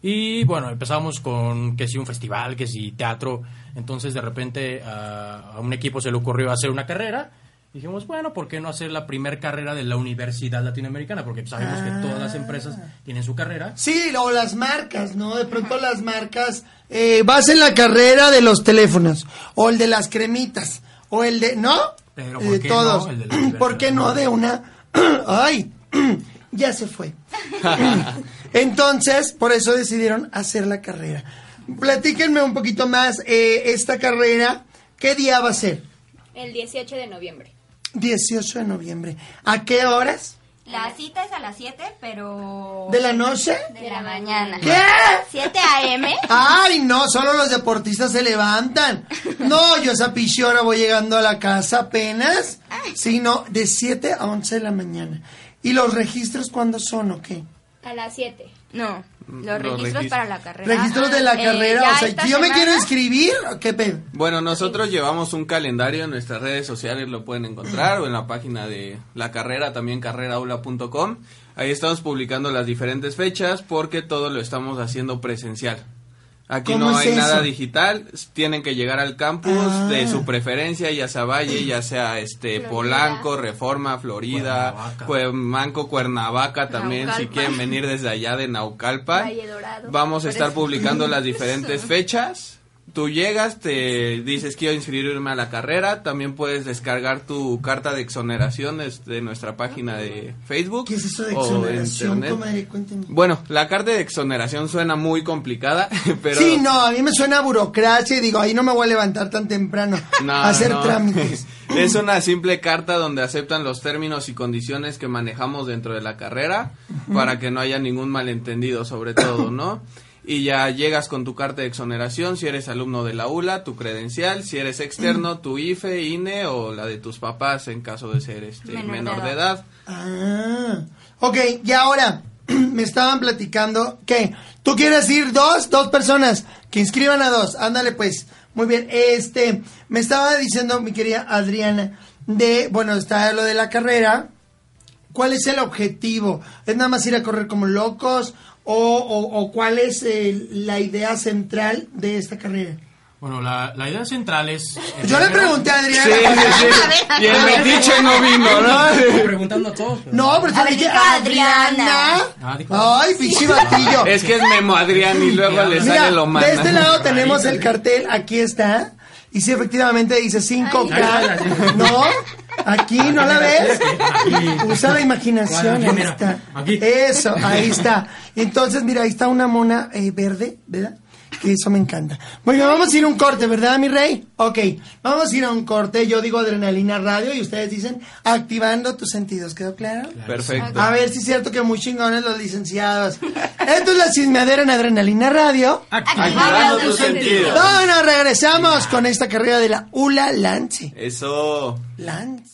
Y bueno, empezamos con que si un festival, que si teatro. Entonces de repente a, a un equipo se le ocurrió hacer una carrera. Dijimos, bueno, ¿por qué no hacer la primer carrera de la Universidad Latinoamericana? Porque sabemos que todas las empresas tienen su carrera. Sí, o las marcas, ¿no? De pronto las marcas, eh, vas en la carrera de los teléfonos, o el de las cremitas, o el de, ¿no? Pero Eh, ¿por qué todos. no? El de. ¿Por qué no de una? Ay, ya se fue. Entonces, por eso decidieron hacer la carrera. Platíquenme un poquito más, eh, esta carrera, ¿qué día va a ser? El 18 de noviembre. 18 de noviembre. ¿A qué horas? La cita es a las 7, pero... ¿De la noche? De la mañana. ¿Qué? 7 a.m. Ay, no, solo los deportistas se levantan. No, yo esa pichona voy llegando a la casa apenas. Sí, no, de 7 a 11 de la mañana. ¿Y los registros cuándo son o qué? A las 7. No, los Los registros registros. para la carrera. Registros de la Eh, carrera, o sea, si yo me quiero inscribir, ¿qué pedo? Bueno, nosotros llevamos un calendario en nuestras redes sociales, lo pueden encontrar, o en la página de la carrera, también carreraula.com. Ahí estamos publicando las diferentes fechas porque todo lo estamos haciendo presencial. Aquí ¿Cómo no hay nada digital, tienen que llegar al campus Ah. de su preferencia, ya sea Valle, ya sea este Florida. Polanco, Reforma, Florida, Cuernavaca. Cuemanco, Cuernavaca también, si quieren venir desde allá de. Valle Dorado. Vamos a estar publicando las diferentes fechas. Tú llegas, te dices quiero inscribirme a la carrera, también puedes descargar tu carta de exoneración desde nuestra página de Facebook. ¿Qué es eso de exoneración, comadre? Bueno, la carta de exoneración suena muy complicada, pero Sí, no, a mí me suena a burocracia y digo, ahí no me voy a levantar tan temprano No, a hacer no. trámites. es una simple carta donde aceptan los términos y condiciones que manejamos dentro de la carrera para que no haya ningún malentendido sobre todo, ¿no? Y ya llegas con tu carta de exoneración, si eres alumno de la ULA, tu credencial, si eres externo, tu IFE, INE o la de tus papás en caso de ser este Menor menor, de de edad. Ah, ok, y ahora me estaban platicando que tú quieres ir dos, dos personas, que inscriban a dos, ándale pues, muy bien, este, me estaba diciendo mi querida Adriana, de, bueno, está lo de la carrera, ¿cuál es el objetivo? ¿Es nada más ir a correr como locos o, o- o cuál es eh, la idea central de esta carrera? Bueno, la, la idea central es... Yo le pregunté a Adriana. Sí, sí, sí. Y el metiche no vino, ¿no? Preguntando a todos. No, pero te dije Adriana. Ah, Ay, pinche batillo. Es que es Memo Adrián y luego le Mira, sale lo mana. de este lado tenemos el cartel, aquí está. Y sí, efectivamente dice 5K. No, aquí no la ves. Usa la imaginación. Aquí, Ahí mira, está. aquí. Eso, ahí está. Entonces, mira, ahí está una mona eh, verde, ¿verdad? Que eso me encanta. Bueno, vamos a ir a un corte, ¿verdad, mi rey? Ok, vamos a ir a un corte. Yo digo adrenalina radio y ustedes dicen activando tus sentidos. ¿Quedó claro? Perfecto. A ver si es cierto que muy chingones los licenciados. Esto es la chismeadera en Adrenalina Radio. Activando tus sentidos. No, no, regresamos con esta carrera de la ULA Lance. Eso. Lance.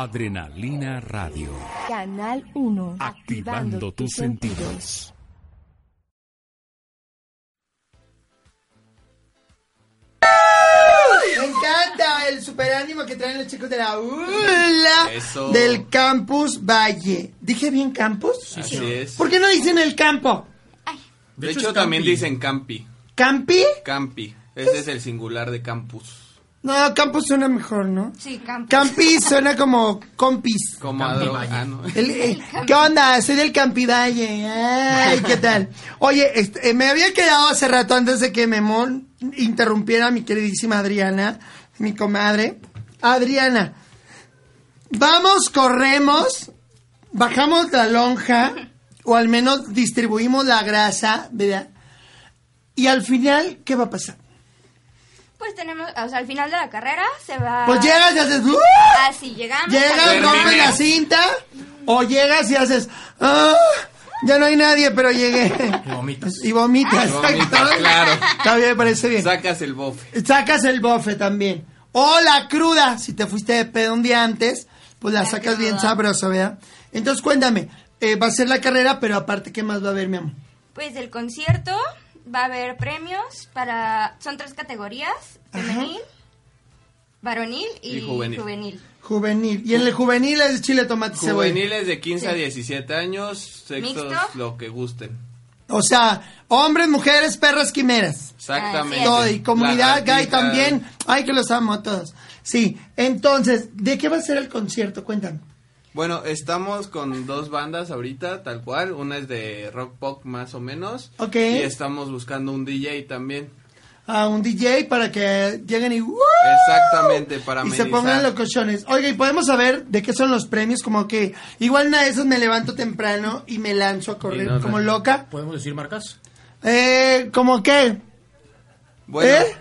Adrenalina Radio. Canal 1. Activando tus sentidos. Me encanta el super ánimo que traen los chicos de la ULA Eso. del Campus Valle. ¿Dije bien campus? Así es. ¿Por qué no dicen el campo? De, hecho, también dicen campi. ¿Campi? Campi. Ese es el singular de campus. No, campus suena mejor, ¿no? Sí, campus. Campi suena como compis. Como ah, no. El- eh, ¿Qué onda? Soy del Campi Valle. Ay, ¿qué tal? Oye, este, eh, me había quedado hace rato antes de que Memón interrumpiera a mi queridísima Adriana, mi comadre. Adriana, vamos, corremos, bajamos la lonja, o al menos distribuimos la grasa, ¿verdad? Y al final, ¿qué va a pasar? Pues tenemos, o sea, al final de la carrera se va... Pues llegas y haces... ¡uh! Ah, sí, llegamos. Llegas, rompes la cinta, o llegas y haces... "Ah, ya no hay nadie, pero llegué. Y vomitas. Y vomitas. Y vomitas, claro. Está bien, me parece bien. Sacas el bofe. Sacas el bofe también. O la cruda, si te fuiste de pedo un día antes, pues la, La sacas bien sabrosa, ¿verdad? Entonces cuéntame, eh, va a ser la carrera, pero aparte, ¿qué más va a haber, mi amor? Pues el concierto va a haber premios para... Son tres categorías, femenil, varonil y, Y juvenil. juvenil. Juvenil. Y en el juvenil es chile, tomate, cebolla. Juveniles de 15 a Sí. 17 años, sexos ¿Mixto? lo que gusten. O sea, hombres, mujeres, perras, quimeras. Exactamente. Todo, y comunidad gay también. Ay, que los amo a todos. Sí, entonces, ¿de qué va a ser el concierto? Cuéntame. Bueno, estamos con dos bandas ahorita, tal cual. Una es de rock pop más o menos. Ok. Y estamos buscando un DJ también. A un DJ para que lleguen y... ¡uh! Exactamente, para y se pongan locochones. Oiga, ¿y podemos saber de qué son los premios? Como que igual una de esas me levanto temprano y me lanzo a correr Y no, como no. loca. ¿Podemos decir marcas? Eh, ¿como qué? Bueno, ¿Eh?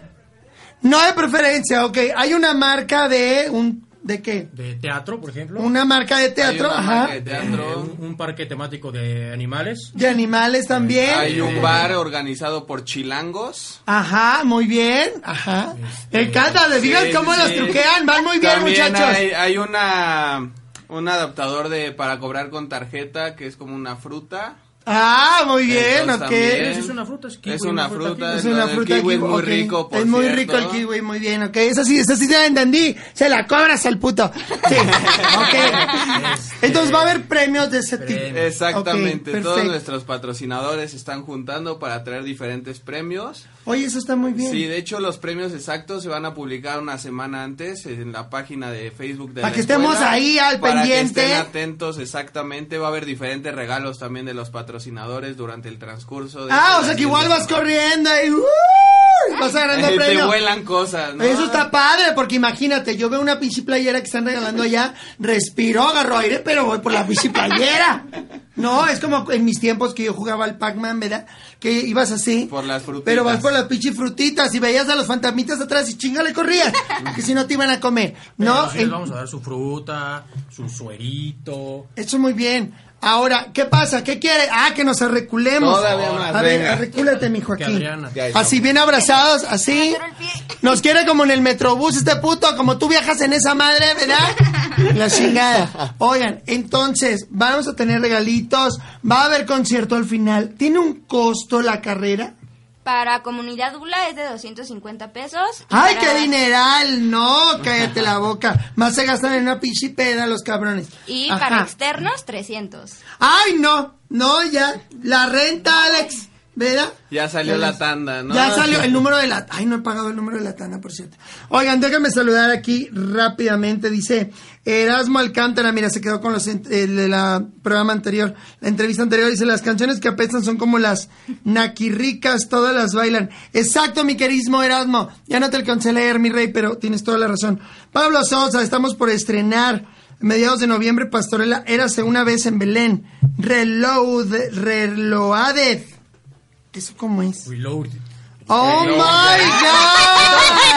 No de preferencia, ok. Hay una marca de un ¿De qué? De teatro, por ejemplo. Una marca de teatro, una ajá. marca de teatro. Eh, un, un parque temático de animales. De animales también. Hay un bar organizado por chilangos. Ajá, muy bien. Ajá. Me encanta, de digan Sí, cómo sí, los truquean. Van muy bien, También muchachos. Hay, hay una un adaptador de para cobrar con tarjeta que es como una fruta. Ah, muy bien, Entonces, ok. también Es una fruta, es kiwi, Es una fruta fruta. Es una fruta kiwi es kiwi, muy rico, por Es muy cierto. rico el kiwi, muy bien, ok. Esa sí, esa sí se la entendí. Se la cobras al puto. Sí, ok. Entonces va a haber premios de ese tipo. Exactamente, todos nuestros patrocinadores se están juntando para traer diferentes premios. Oye, eso está muy bien. Sí, de hecho los premios exactos se van a publicar una semana antes en la página de Facebook de Para la que estemos ahí al para pendiente. que estén atentos exactamente, va a haber diferentes regalos también de los patrocinadores durante el transcurso de Ah, o sea que igual vas corriendo y ¡uh! vas agarrando Eh, Te vuelan cosas, ¿no? Eso está padre, porque imagínate, yo veo una pinche playera que están regalando allá, respiro, agarro aire, pero voy por la pinche playera. No, es como en mis tiempos que yo jugaba al Pac-Man, ¿verdad? Que ibas así. Por las frutitas. Pero vas por las pinches frutitas y veías a los fantasmitas atrás y chingale corrías, que si no te iban a comer. No, les En- vamos a dar su fruta, su suerito. eso muy bien. Ahora, ¿qué pasa? ¿Qué quiere? Ah, que nos arreculemos. Todavía más, A ver, venga. arrecúlate, mijo, aquí. Así bien abrazados, así. Nos quiere como en el metrobús este puto, como tú viajas en esa madre, ¿verdad? La chingada. Oigan, entonces, vamos a tener regalitos, va a haber concierto al final. ¿Tiene un costo la carrera? Para comunidad ULA es de 250 pesos. ¡Ay, para- qué dineral! No, cállate la boca. Más se gastan en una pinche peda los cabrones. Y Ajá. para externos, 300. ¡Ay, no! No, ya. La renta, Alex. ¿Verdad? Ya salió la tanda, ¿no? Ya salió el número de la... Ay, no he pagado el número de la tanda, por cierto. Oigan, déjame saludar aquí rápidamente. Dice Erasmo Alcántara, mira, se quedó con los el de la programa anterior, la entrevista anterior. Dice, las canciones que apestan son como las naquirricas, todas las bailan. Exacto, mi queridísimo Erasmo. Ya no te alcancé a leer, mi rey, pero tienes toda la razón. Pablo Sosa, estamos por estrenar mediados de noviembre, Pastorela, érase una vez en Belén. Reload, reloaded. ¿Eso cómo es? Reload. ¡Oh, Reloaded.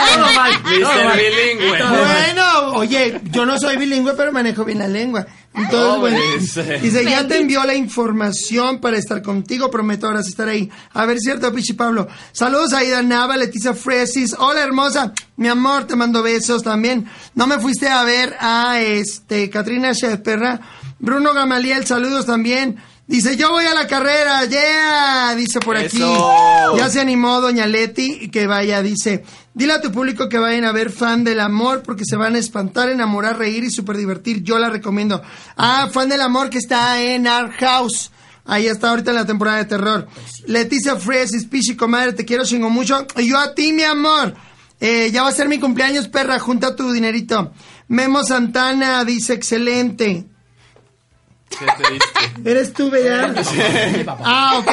Todo my God! Bilingüe. Bueno, oye, yo no soy bilingüe, pero manejo bien la lengua. Entonces, bueno, Pobres. dice, ya te envió la información para estar contigo, prometo ahora estar ahí. A ver, cierto, Pichi Pablo. Saludos a Aida Nava, Leticia Fresis. Hola, hermosa. Mi amor, te mando besos también. No me fuiste a ver a, este, Katrina Perra. Bruno Gamaliel, saludos también. Dice, yo voy a la carrera, yeah, dice por aquí. Eso. Ya se animó Doña Leti que vaya, dice, dile a tu público que vayan a ver fan del amor porque se van a espantar, enamorar, reír y súper divertir. Yo la recomiendo. Ah, fan del amor que está en Art House. Ahí está ahorita en la temporada de terror. Leticia Fresis, Pichi, comadre, te quiero chingo mucho. Y yo a ti, mi amor. Eh, ya va a ser mi cumpleaños, perra, junta tu dinerito. Memo Santana dice, excelente. ¿Eres tú, ¿verdad? Ah, ok.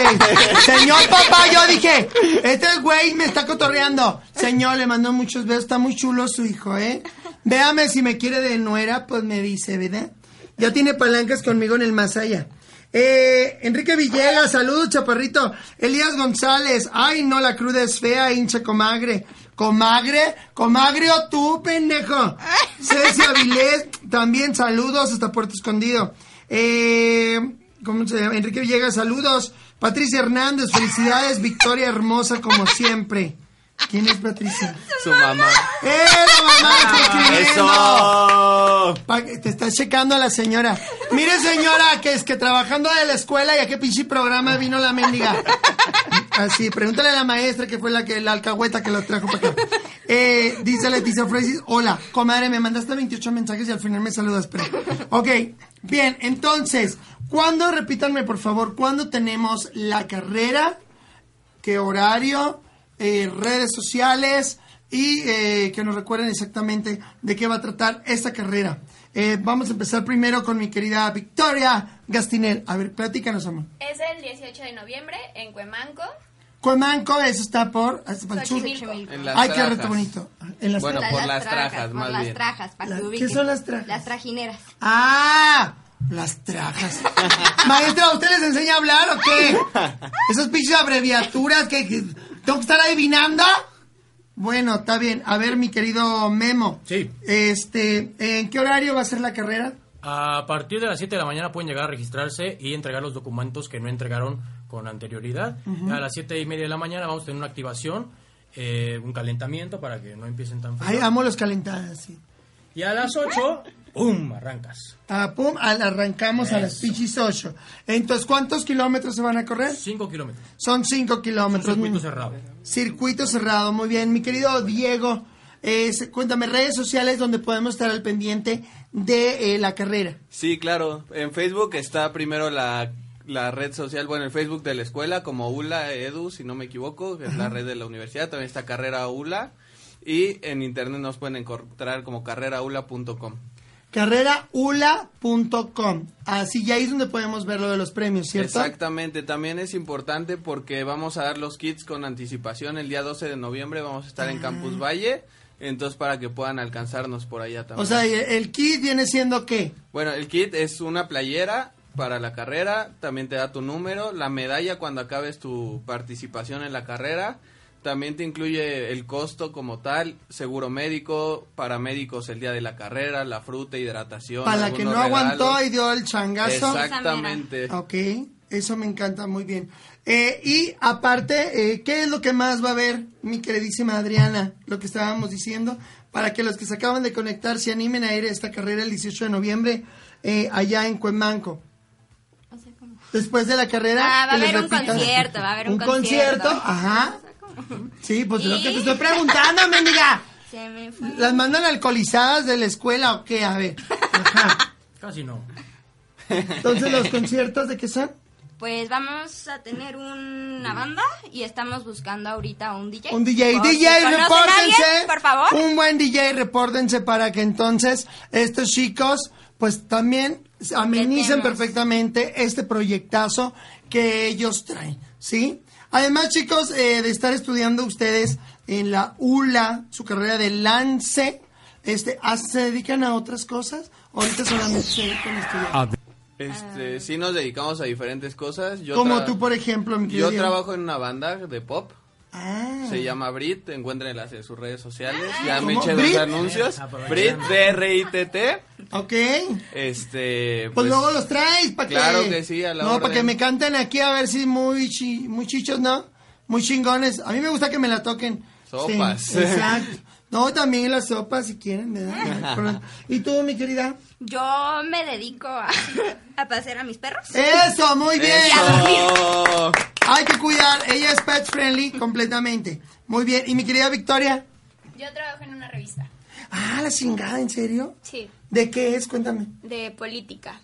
Señor papá, yo dije, este güey me está cotorreando. Señor, le mandó muchos besos, está muy chulo su hijo, ¿eh? Véame si me quiere de nuera, pues me dice, ¿verdad? Ya tiene palancas conmigo en el más allá. Eh, Enrique Villegas, saludos, chaparrito. Elías González, ay no, la cruda es fea, hincha comagre. Comagre, comagre o tú, pendejo. Ceci Avilés, también saludos hasta Puerto Escondido. Eh, ¿cómo se llama? Enrique Villegas, saludos. Patricia Hernández, felicidades, Victoria hermosa como siempre. ¿Quién es Patricia? Su mamá. ¡Eh, la mamá escribiendo! ¡Eso! Pa- Te está checando a la señora. Mire, señora, que es que trabajando de la escuela y a qué pinche programa vino la mendiga. Así, pregúntale a la maestra que fue la que la alcahueta que lo trajo para acá. Eh, dice Leticia Fresis, hola, comadre, me mandaste 28 mensajes y al final me saludas, pero... Ok, bien, entonces, ¿cuándo, repítanme por favor, cuándo tenemos la carrera? ¿Qué horario? eh, redes sociales y eh, que nos recuerden exactamente de qué va a tratar esta carrera. Eh, vamos a empezar primero con mi querida Victoria Gastinel. A ver, platícanos, amor. Es el 18 de noviembre en Cuemanco. Cuemanco, eso está por. Xochimilco. En las Ay, qué trajas. reto bonito. En las Bueno, por las trajas, por más las bien. trajas, para La- que ¿qué son las trajas? Las trajineras. ¡Ah! Las trajas. Maestra, ¿usted les enseña a hablar o qué? Esas pinches abreviaturas que, que tengo que estar adivinando. Bueno, está bien. A ver, mi querido Memo. Sí. Este, ¿en qué horario va a ser la carrera? A partir de las 7 de la mañana pueden llegar a registrarse y entregar los documentos que no entregaron con anterioridad. A las 7 y media de la mañana vamos a tener una activación, eh, un calentamiento para que no empiecen tan frío. Ay, amo los calentadas, sí. Y a las 8, ¡pum! Arrancas. Ah, pum, al- arrancamos a las pichis 8. Entonces, ¿cuántos kilómetros se van a correr? 5 kilómetros. Son 5 kilómetros. Circuito cerrado. Circuito cerrado, muy bien. Mi querido Diego, cuéntame redes sociales donde podemos estar al pendiente de eh, la carrera. Sí, claro. En Facebook está primero la, la red social, bueno, el Facebook de la escuela como ULA Edu, si no me equivoco, que es la red de la universidad. También está Carrera ULA. Y en internet nos pueden encontrar como carreraula.com. Carreraula.com. Así ya ahí es donde podemos ver lo de los premios, ¿cierto? Exactamente, también es importante porque vamos a dar los kits con anticipación el día 12 de noviembre, vamos a estar en Campus Valle, entonces para que puedan alcanzarnos por allá también. O sea, ¿y el kit viene siendo qué? Bueno, el kit es una playera para la carrera, también te da tu número, la medalla cuando acabes tu participación en la carrera, también te incluye el costo como tal, seguro médico, paramédicos el día de la carrera, la fruta, hidratación. Para la que no aguantó y dio el changazo. Exactamente. Ok, eso me encanta muy bien. Eh, y aparte, eh, ¿qué es lo que más va a haber, mi queridísima Adriana? Lo que estábamos diciendo, para que los que se acaban de conectar se animen a ir a esta carrera el 18 de noviembre eh, allá en Cuemanco. Después de la carrera. Ah, va a haber un concierto, va a haber un concierto. concierto. ajá. Sí, pues es lo que te estoy preguntando, mendiga. Se me fue. ¿Las mandan alcoholizadas de la escuela o qué? A ver. Casi no. Entonces, ¿los conciertos de qué son? Pues vamos a tener una banda y estamos buscando ahorita un DJ. Un DJ, Por si DJ, repórtense. alguien, por favor. Un buen DJ, repórtense para que entonces estos chicos, pues también amenicen perfectamente este proyectazo que ellos traen, ¿sí? Además, chicos, eh, de estar estudiando ustedes en la ULA, su carrera de lance, este, ¿ah, ¿se dedican a otras cosas? Ahorita solamente se dedican a estudiar. Este, sí nos dedicamos a diferentes cosas. Yo Como tú, por ejemplo, mi Yo trabajo en una banda de pop. Ah. Se llama Brit, encuéntrenlas en sus redes sociales. Ya ¿Cómo? me eché ¿Brit? dos anuncios. Ah, Brit, B-R-I-T-T. Ok. Este. Pues, luego los traes para que... Claro que sí, a la No, para que me canten aquí a ver si muy, chi- muy chichos, ¿no? Muy chingones. A mí me gusta que me la toquen. Sopas. Sí, exacto. No, también las sopas si quieren, ¿verdad? ¿Y tú, mi querida? Yo me dedico a, a pasear a mis perros. Eso, muy bien. Y a dormir. Oh, Hay que cuidar. Ella es pet friendly completamente. Muy bien. ¿Y mi querida Victoria? Yo trabajo en una revista. Ah, la chingada, ¿en serio? Sí. ¿De qué es? Cuéntame. De política.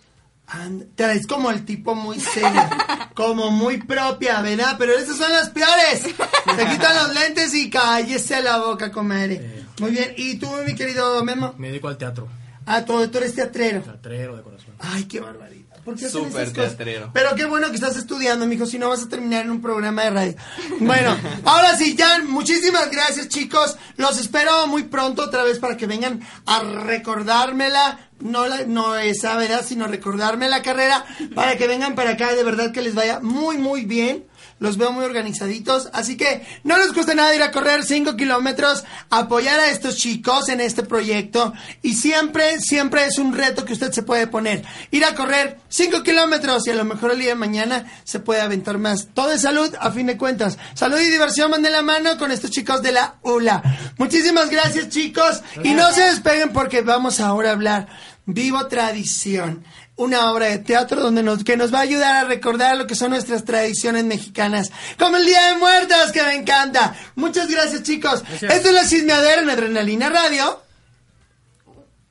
And- te Es como el tipo muy serio, como muy propia, ¿verdad? Pero esas son las peores. Se quitan los lentes y cállese la boca, comadre. Muy bien. ¿Y tú, mi querido Memo? Me dedico al teatro. Ah, tú, tú eres teatrero. Teatrero de corazón. Ay, qué barbaridad. ¿Por qué hacen Súper teatrero. Pero qué bueno que estás estudiando, mijo, si no vas a terminar en un programa de radio. Bueno, ahora sí, Jan, muchísimas gracias, chicos. Los espero muy pronto otra vez para que vengan a recordármela. No, la, no esa, ¿verdad? Sino recordarme la carrera para que vengan para acá. De verdad que les vaya muy, muy bien. Los veo muy organizaditos. Así que no les cuesta nada ir a correr 5 kilómetros, apoyar a estos chicos en este proyecto. Y siempre, siempre es un reto que usted se puede poner. Ir a correr 5 kilómetros y a lo mejor el día de mañana se puede aventar más. Todo es salud, a fin de cuentas. Salud y diversión, manden la mano con estos chicos de la ULA. Muchísimas gracias, chicos. Y no se despeguen porque vamos ahora a hablar Vivo Tradición una obra de teatro donde nos, que nos va a ayudar a recordar lo que son nuestras tradiciones mexicanas, como el Día de Muertos, que me encanta. Muchas gracias, chicos. Esto es la Cisneadera en Adrenalina Radio.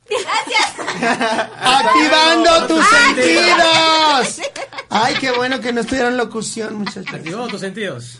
Gracias. Activando tus Ay, sentidos. Ay, qué bueno que no estudiaron locución, muchachos. Activamos tus sentidos.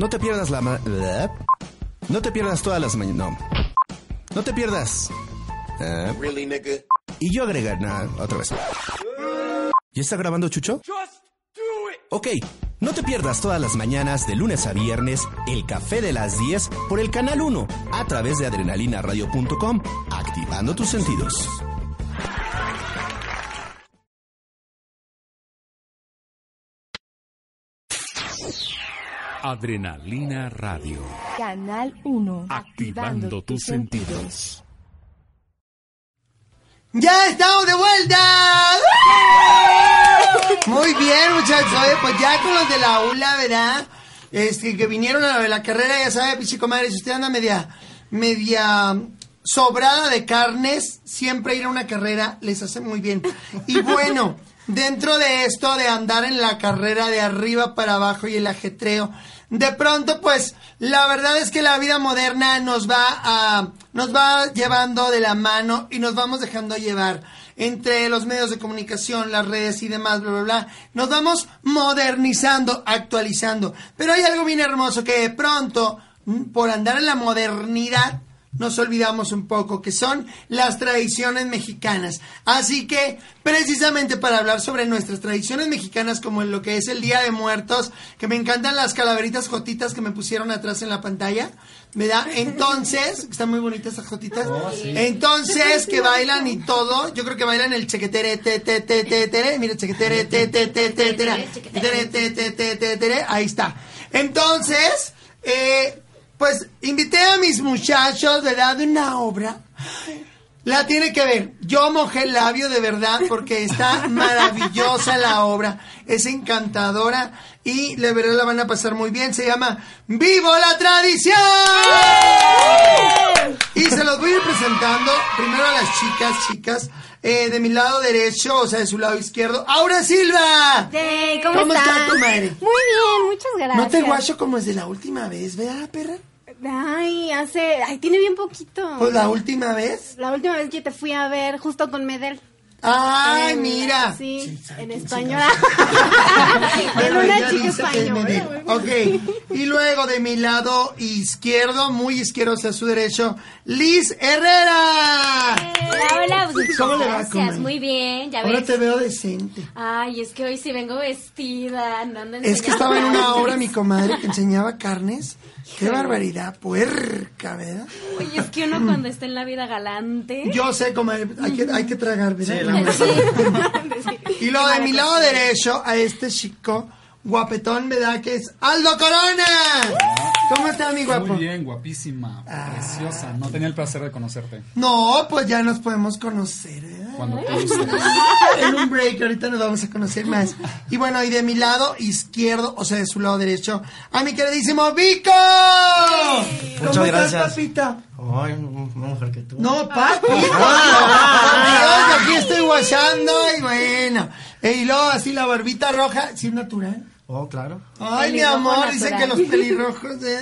No te pierdas la... ma- No te pierdas todas las mañanas... No. No te pierdas... ¿Eh? Y yo agregar... No, otra vez. ¿Ya está grabando Chucho? Ok, no te pierdas todas las mañanas de lunes a viernes el café de las 10 por el canal 1 a través de adrenalinaradio.com, activando tus sentidos. Adrenalina Radio. Canal 1. Activando tus sentidos. ¡Ya estamos de vuelta! Muy bien, muchachos. Oye, pues ya con los de la ULA, ¿verdad? Este, que vinieron a la carrera, ya sabe, pichi comadre, si usted anda media, media sobrada de carnes, siempre ir a una carrera les hace muy bien. Y bueno, dentro de esto de andar en la carrera de arriba para abajo y el ajetreo, de pronto, pues, la verdad es que la vida moderna nos va a, nos va llevando de la mano y nos vamos dejando llevar entre los medios de comunicación, las redes y demás, bla, bla, bla. Nos vamos modernizando, actualizando. Pero hay algo bien hermoso que de pronto, por andar en la modernidad, nos olvidamos un poco, que son las tradiciones mexicanas. Así que, precisamente para hablar sobre nuestras tradiciones mexicanas, como en lo que es el Día de Muertos, que me encantan las calaveritas jotitas que me pusieron atrás en la pantalla, ¿verdad? Entonces, están muy bonitas esas jotitas. Entonces, que bailan y todo, yo creo que bailan el chequetere, te, te, te, te, tere, mira, chequetere, te, te, te, te, te, te, te, te, tere, ahí está. Entonces, eh, pues invité a mis muchachos, ¿verdad? De una obra. La tiene que ver. Yo mojé el labio de verdad porque está maravillosa la obra. Es encantadora y la verdad la van a pasar muy bien. Se llama ¡Vivo la tradición! Y se los voy a ir presentando primero a las chicas, chicas. eh, de mi lado derecho, o sea, de su lado izquierdo, ¡Aura Silva! Hey, ¿cómo, está tu madre? Muy bien, muchas gracias. No te guacho como es de la última vez, ¿verdad, perra? Ay, hace. Ay, tiene bien poquito. Pues la última vez. La última vez que te fui a ver justo con Medel. Ay, En- mira. Sí, en español. En una chica española. Ok, y luego de mi lado izquierdo, muy izquierdo hacia su derecho, Liz Herrera. Hola, hola, pues, ¿Cómo le va, gracias, muy bien, ya Ahora ves. te veo decente. Ay, es que hoy sí vengo vestida, andando Es que estaba en una obra mi comadre que enseñaba carnes. Qué barbaridad, puerca, ¿verdad? Oye, es que uno cuando está en la vida galante. Yo sé, comadre, hay que, hay que tragar, ¿verdad? Sí, Y luego de mi lado derecho, a este chico guapetón, ¿verdad? Que es Aldo Corona. ¿Cómo está, mi guapo? Muy bien, guapísima, preciosa. No tenía el placer de conocerte. No, pues ya nos podemos conocer, ¿verdad? Cuando tú gustes. En un break, ahorita nos vamos a conocer más. Y bueno, y de mi lado izquierdo, o sea, de su lado derecho, a mi queridísimo Vico. ¿Cómo Muchas estás, gracias. papita? Ay, una mujer que tú. No, papi. Ah. Dios, aquí estoy guachando y bueno. Eh, Y luego así la barbita roja, sí, natural. Oh, claro. Ay, mi amor, dicen que los pelirrojos. eh.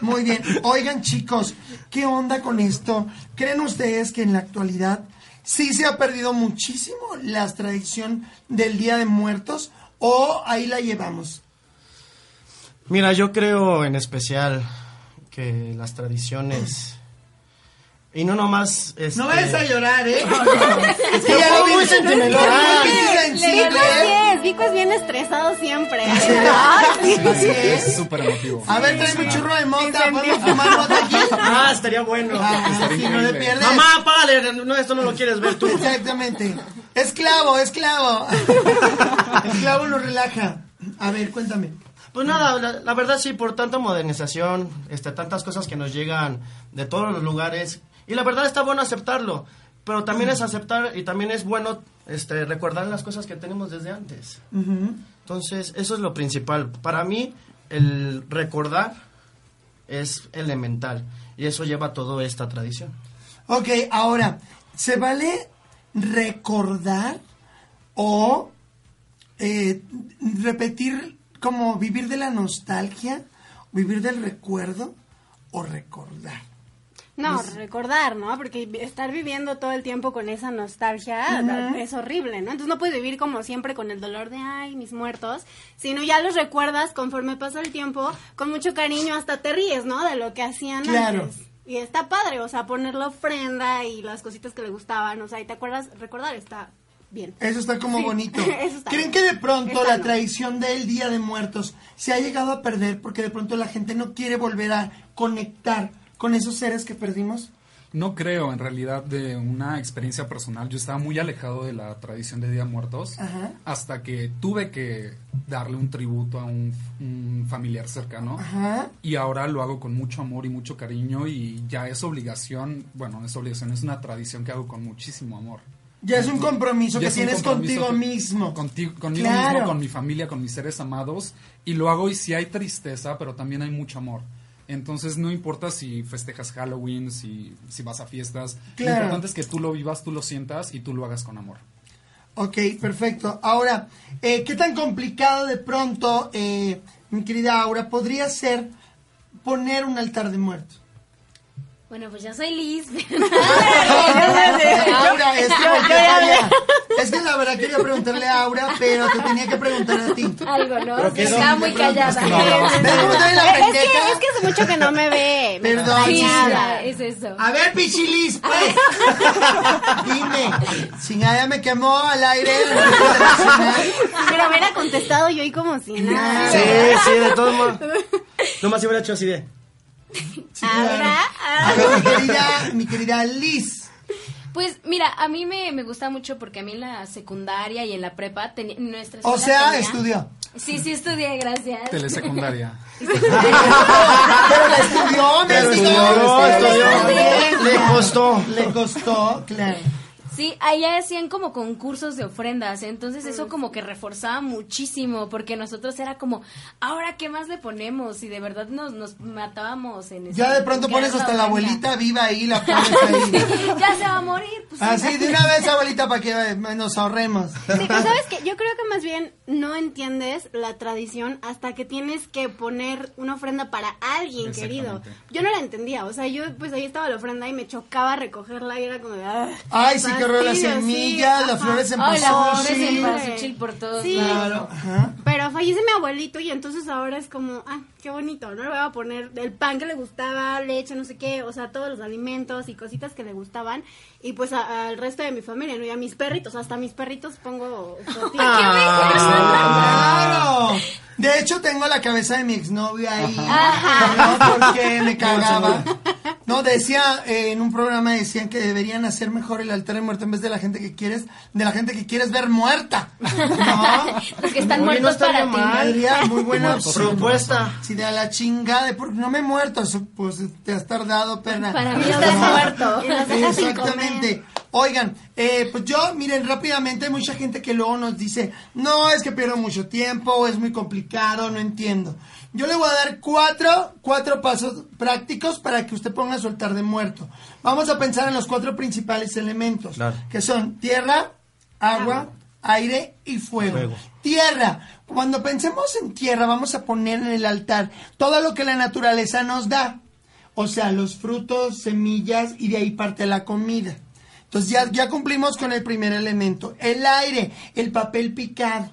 Muy bien. Oigan, chicos, ¿qué onda con esto? ¿Creen ustedes que en la actualidad sí se ha perdido muchísimo la tradición del Día de Muertos o ahí la llevamos? Mira, yo creo en especial que las tradiciones. Y no nomás. Este... No vayas a llorar, ¿eh? Es que ya lo vi muy sentimental. Vico es, Vico es bien estresado siempre. Así es. Súper emotivo. A ver, trae un churro de mota, ¿podemos fumar mota aquí? Ah, estaría bueno. Ah, sí, no le pierdes. Mamá, págale. No, esto no lo quieres ver tú. Exactamente. Esclavo, esclavo. esclavo nos relaja. A ver, cuéntame. Pues nada, la, la verdad sí, por tanta modernización, este, tantas cosas que nos llegan de todos los lugares, y la verdad está bueno aceptarlo, pero también es aceptar y también es bueno este, recordar las cosas que tenemos desde antes. Entonces, eso es lo principal. Para mí, el recordar es elemental, y eso lleva toda esta tradición. Ok, ahora, ¿se vale recordar o eh, repetir como vivir de la nostalgia, vivir del recuerdo o recordar? No, Pues- recordar, ¿no? Porque estar viviendo todo el tiempo con esa nostalgia es horrible, ¿no? Entonces no puedes vivir como siempre con el dolor de, ay, mis muertos, sino ya los recuerdas conforme pasa el tiempo, con mucho cariño, hasta te ríes, ¿no? De lo que hacían Claro. antes. Y está padre, o sea, poner la ofrenda y las cositas que le gustaban, o sea, y te acuerdas, recordar está bien. Eso está como Sí, bonito. está ¿Creen bien. que de pronto Está la no. tradición del Día de Muertos se ha llegado a perder porque de pronto la gente no quiere volver a conectar con esos seres que perdimos? No creo, en realidad, de una experiencia personal. Yo estaba muy alejado de la tradición de Día Muertos Ajá. hasta que tuve que darle un tributo a un, un familiar cercano. Ajá. Y ahora lo hago con mucho amor y mucho cariño y ya es obligación, bueno, no es obligación, es una tradición que hago con muchísimo amor. Ya es un compromiso Ya que tienes compromiso contigo mismo. Contigo, conmigo Claro. mismo, con mi familia, con mis seres amados. Y lo hago y sí hay tristeza, pero también hay mucho amor. Entonces no importa si festejas Halloween, si, si vas a fiestas. Claro. Lo importante es que tú lo vivas, tú lo sientas y tú lo hagas con amor. Ok, perfecto. Ahora, eh, ¿qué tan complicado de pronto, eh, mi querida Aura, podría ser poner un altar de muertos? Bueno, pues yo soy Liz. Aura, es que, es que la verdad quería preguntarle a Aura, pero te tenía que preguntar a ti. Algo, ¿no? Sí, estaba muy callada. es que no hablabas. ¿Ves cómo trae la Es que, pendeja? es que hace mucho que no me ve. Perdón, Sí, es eso. A ver, Pichilis, pues. Dime. Chingada, ya me quemó al aire. Pero hubiera contestado yo y como si nada. Sí, sí, de todos modos. Nomás si hubiera hecho así de. Ahora, A ver, mi querida, mi querida Liz. Pues mira, a mí me, me gusta mucho porque a mí en la secundaria y en la prepa tenía nuestra O sea, tenía- estudió. Sí, sí estudié, gracias. Telesecundaria. Pero la estudió, me Pero estudió. estudió, estudió. Le costó. Le costó, claro. Sí, allá hacían como concursos de ofrendas, entonces eso como que reforzaba muchísimo, porque nosotros era como, ahora qué más le ponemos, y de verdad nos, nos matábamos en eso. Ya de pronto pones hasta la abuelita viva ahí, la pones ahí. ya se va a morir. Pues, Así, de una vez, abuelita, para que nos ahorremos. Sí, pues, sabes que yo creo que más bien no entiendes la tradición hasta que tienes que poner una ofrenda para alguien querido. Yo no la entendía, o sea, yo pues ahí estaba la ofrenda y me chocaba recogerla y era como de, "Ah". Ay, sí, las fastidio, semillas, sí, las flores en Ay, las flores en pasuchi. pasuchil por todos Sí. lados. Claro. Pero fallece mi abuelito y entonces ahora es como, ah, qué bonito, ¿no? Le voy a poner el pan que le gustaba, leche, no sé qué, o sea, todos los alimentos y cositas que le gustaban. Y pues a- al resto de mi familia, ¿no? Y a mis perritos, hasta a mis perritos pongo. Ah, claro. De hecho, tengo la cabeza de mi exnovia ahí, Ajá. ¿no? Porque me cagaba. No, decía, eh, en un programa decían que deberían hacer mejor el altar de muerto en vez de la gente que quieres, de la gente que quieres ver muerta. ¿No? Porque están Oye, muertos para ti. mal, Adrián, muy buena Muertos, propuesta. Si de a la chingada, porque no me he muerto, eso, pues te has tardado, perra. Para mí estás muerto. Exactamente. Oigan, eh, pues yo, miren, rápidamente hay mucha gente que luego nos dice, no, es que pierdo mucho tiempo, es muy complicado, no entiendo. Yo le voy a dar cuatro, cuatro pasos prácticos para que usted ponga su altar de muerto. Vamos a pensar en los cuatro principales elementos, Claro. que son tierra, agua, aire y fuego. Fuego. Tierra. Cuando pensemos en tierra, vamos a poner en el altar todo lo que la naturaleza nos da. O sea, los frutos, semillas y de ahí parte la comida. Entonces ya, ya cumplimos con el primer elemento. El aire, el papel picado.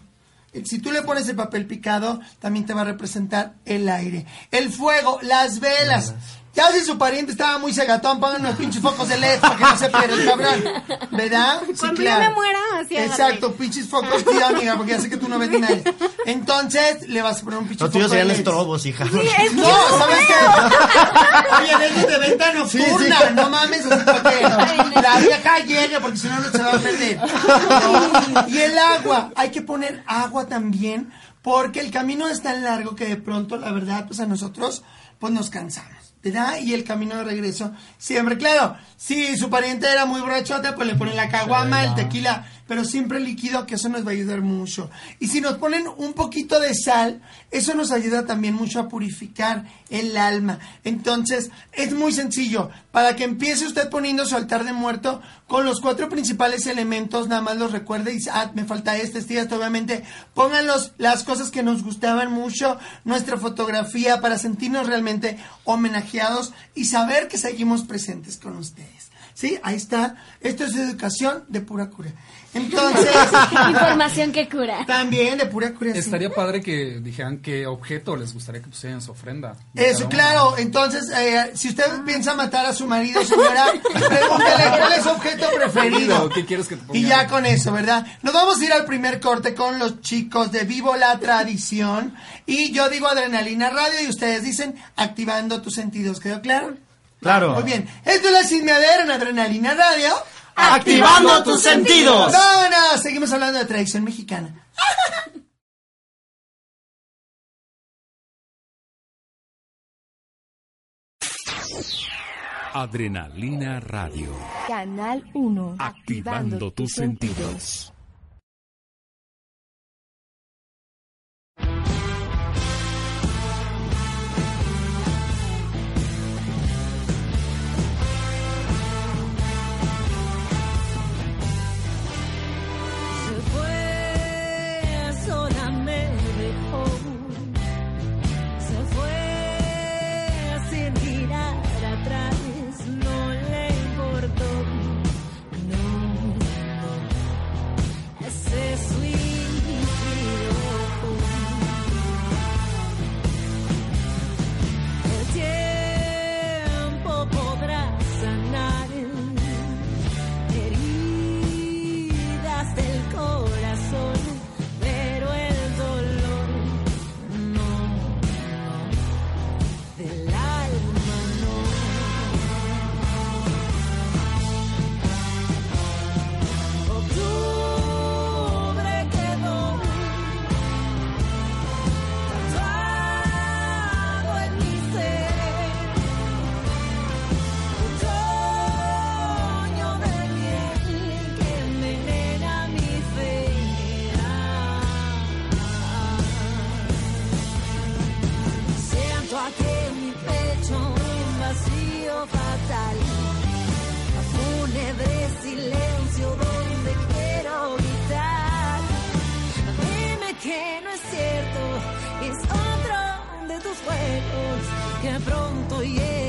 Si tú le pones el papel picado, también te va a representar el aire. El fuego, las velas. Ya si su pariente estaba muy cegatón, pongan unos pinches focos de LED para que no se pierda el cabrón. ¿Verdad? Sí, Cuando yo me muera, así. Exacto, pinches focos, sí, amiga, porque ya sé que tú no ves ni nadie. Entonces, le vas a poner un pinche Los tuyos foco de serían LED. estrobos, hija. es No, que- ¿sabes qué? Oye, deje de venta nocturna, Sí, sí. no mames, así para que la vieja llegue, porque si no, no se va a perder. No. Y el agua, hay que poner agua también, porque el camino es tan largo que de pronto, la verdad, pues a nosotros, pues nos cansamos. ¿Verdad? Y el camino de regreso, siempre, claro, si su pariente era muy borrachote, pues le ponen la caguama, el tequila, pero siempre líquido, que eso nos va a ayudar mucho. Y si nos ponen un poquito de sal, eso nos ayuda también mucho a purificar el alma. Entonces, es muy sencillo. Para que empiece usted poniendo su altar de muerto con los cuatro principales elementos, nada más los recuerde y ah, me falta este, este, este, obviamente. Pongan los- las cosas que nos gustaban mucho, nuestra fotografía, para sentirnos realmente homenajeados y saber que seguimos presentes con ustedes. Sí, ahí está. Esto es educación de pura cura. Entonces, Información que cura. también de pura sí. Estaría padre que dijeran qué objeto les gustaría que pusieran en su ofrenda. Eso, claro. Entonces, eh, si usted piensa matar a su marido, señora, pregúntele cuál es su objeto preferido. ¿Qué quieres que te ponga? Y ya con eso, ¿verdad? Nos vamos a ir al primer corte con los chicos de Vivo la Tradición. Y yo digo Adrenalina Radio y ustedes dicen activando tus sentidos. ¿Quedó claro? Claro. Muy bien. Esto es la en Adrenalina Radio. Activando tus sentidos. Vámonos. Seguimos hablando de tradición mexicana. Adrenalina Radio. Canal 1. Activando tus sentidos. Se que no es cierto, es otro de tus juegos que pronto llegarás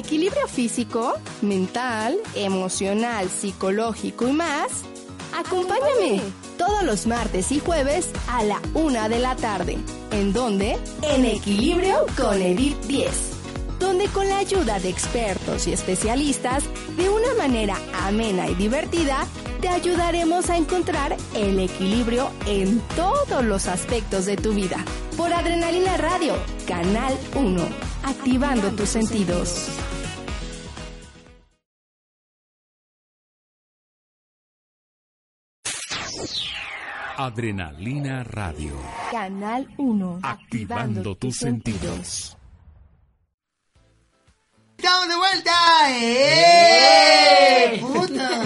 Equilibrio físico, mental, emocional, psicológico y más. Acompáñame todos los martes y jueves a la una de la tarde. ¿En dónde? En Equilibrio con Edith 10. Donde con la ayuda de expertos y especialistas, de una manera amena y divertida, te ayudaremos a encontrar el equilibrio en todos los aspectos de tu vida. Por Adrenalina Radio, Canal 1, activando tus sentidos. Adrenalina Radio. Canal 1, Activando tus sentidos. ¡Estamos de vuelta! ¡Eh! ¡Puta!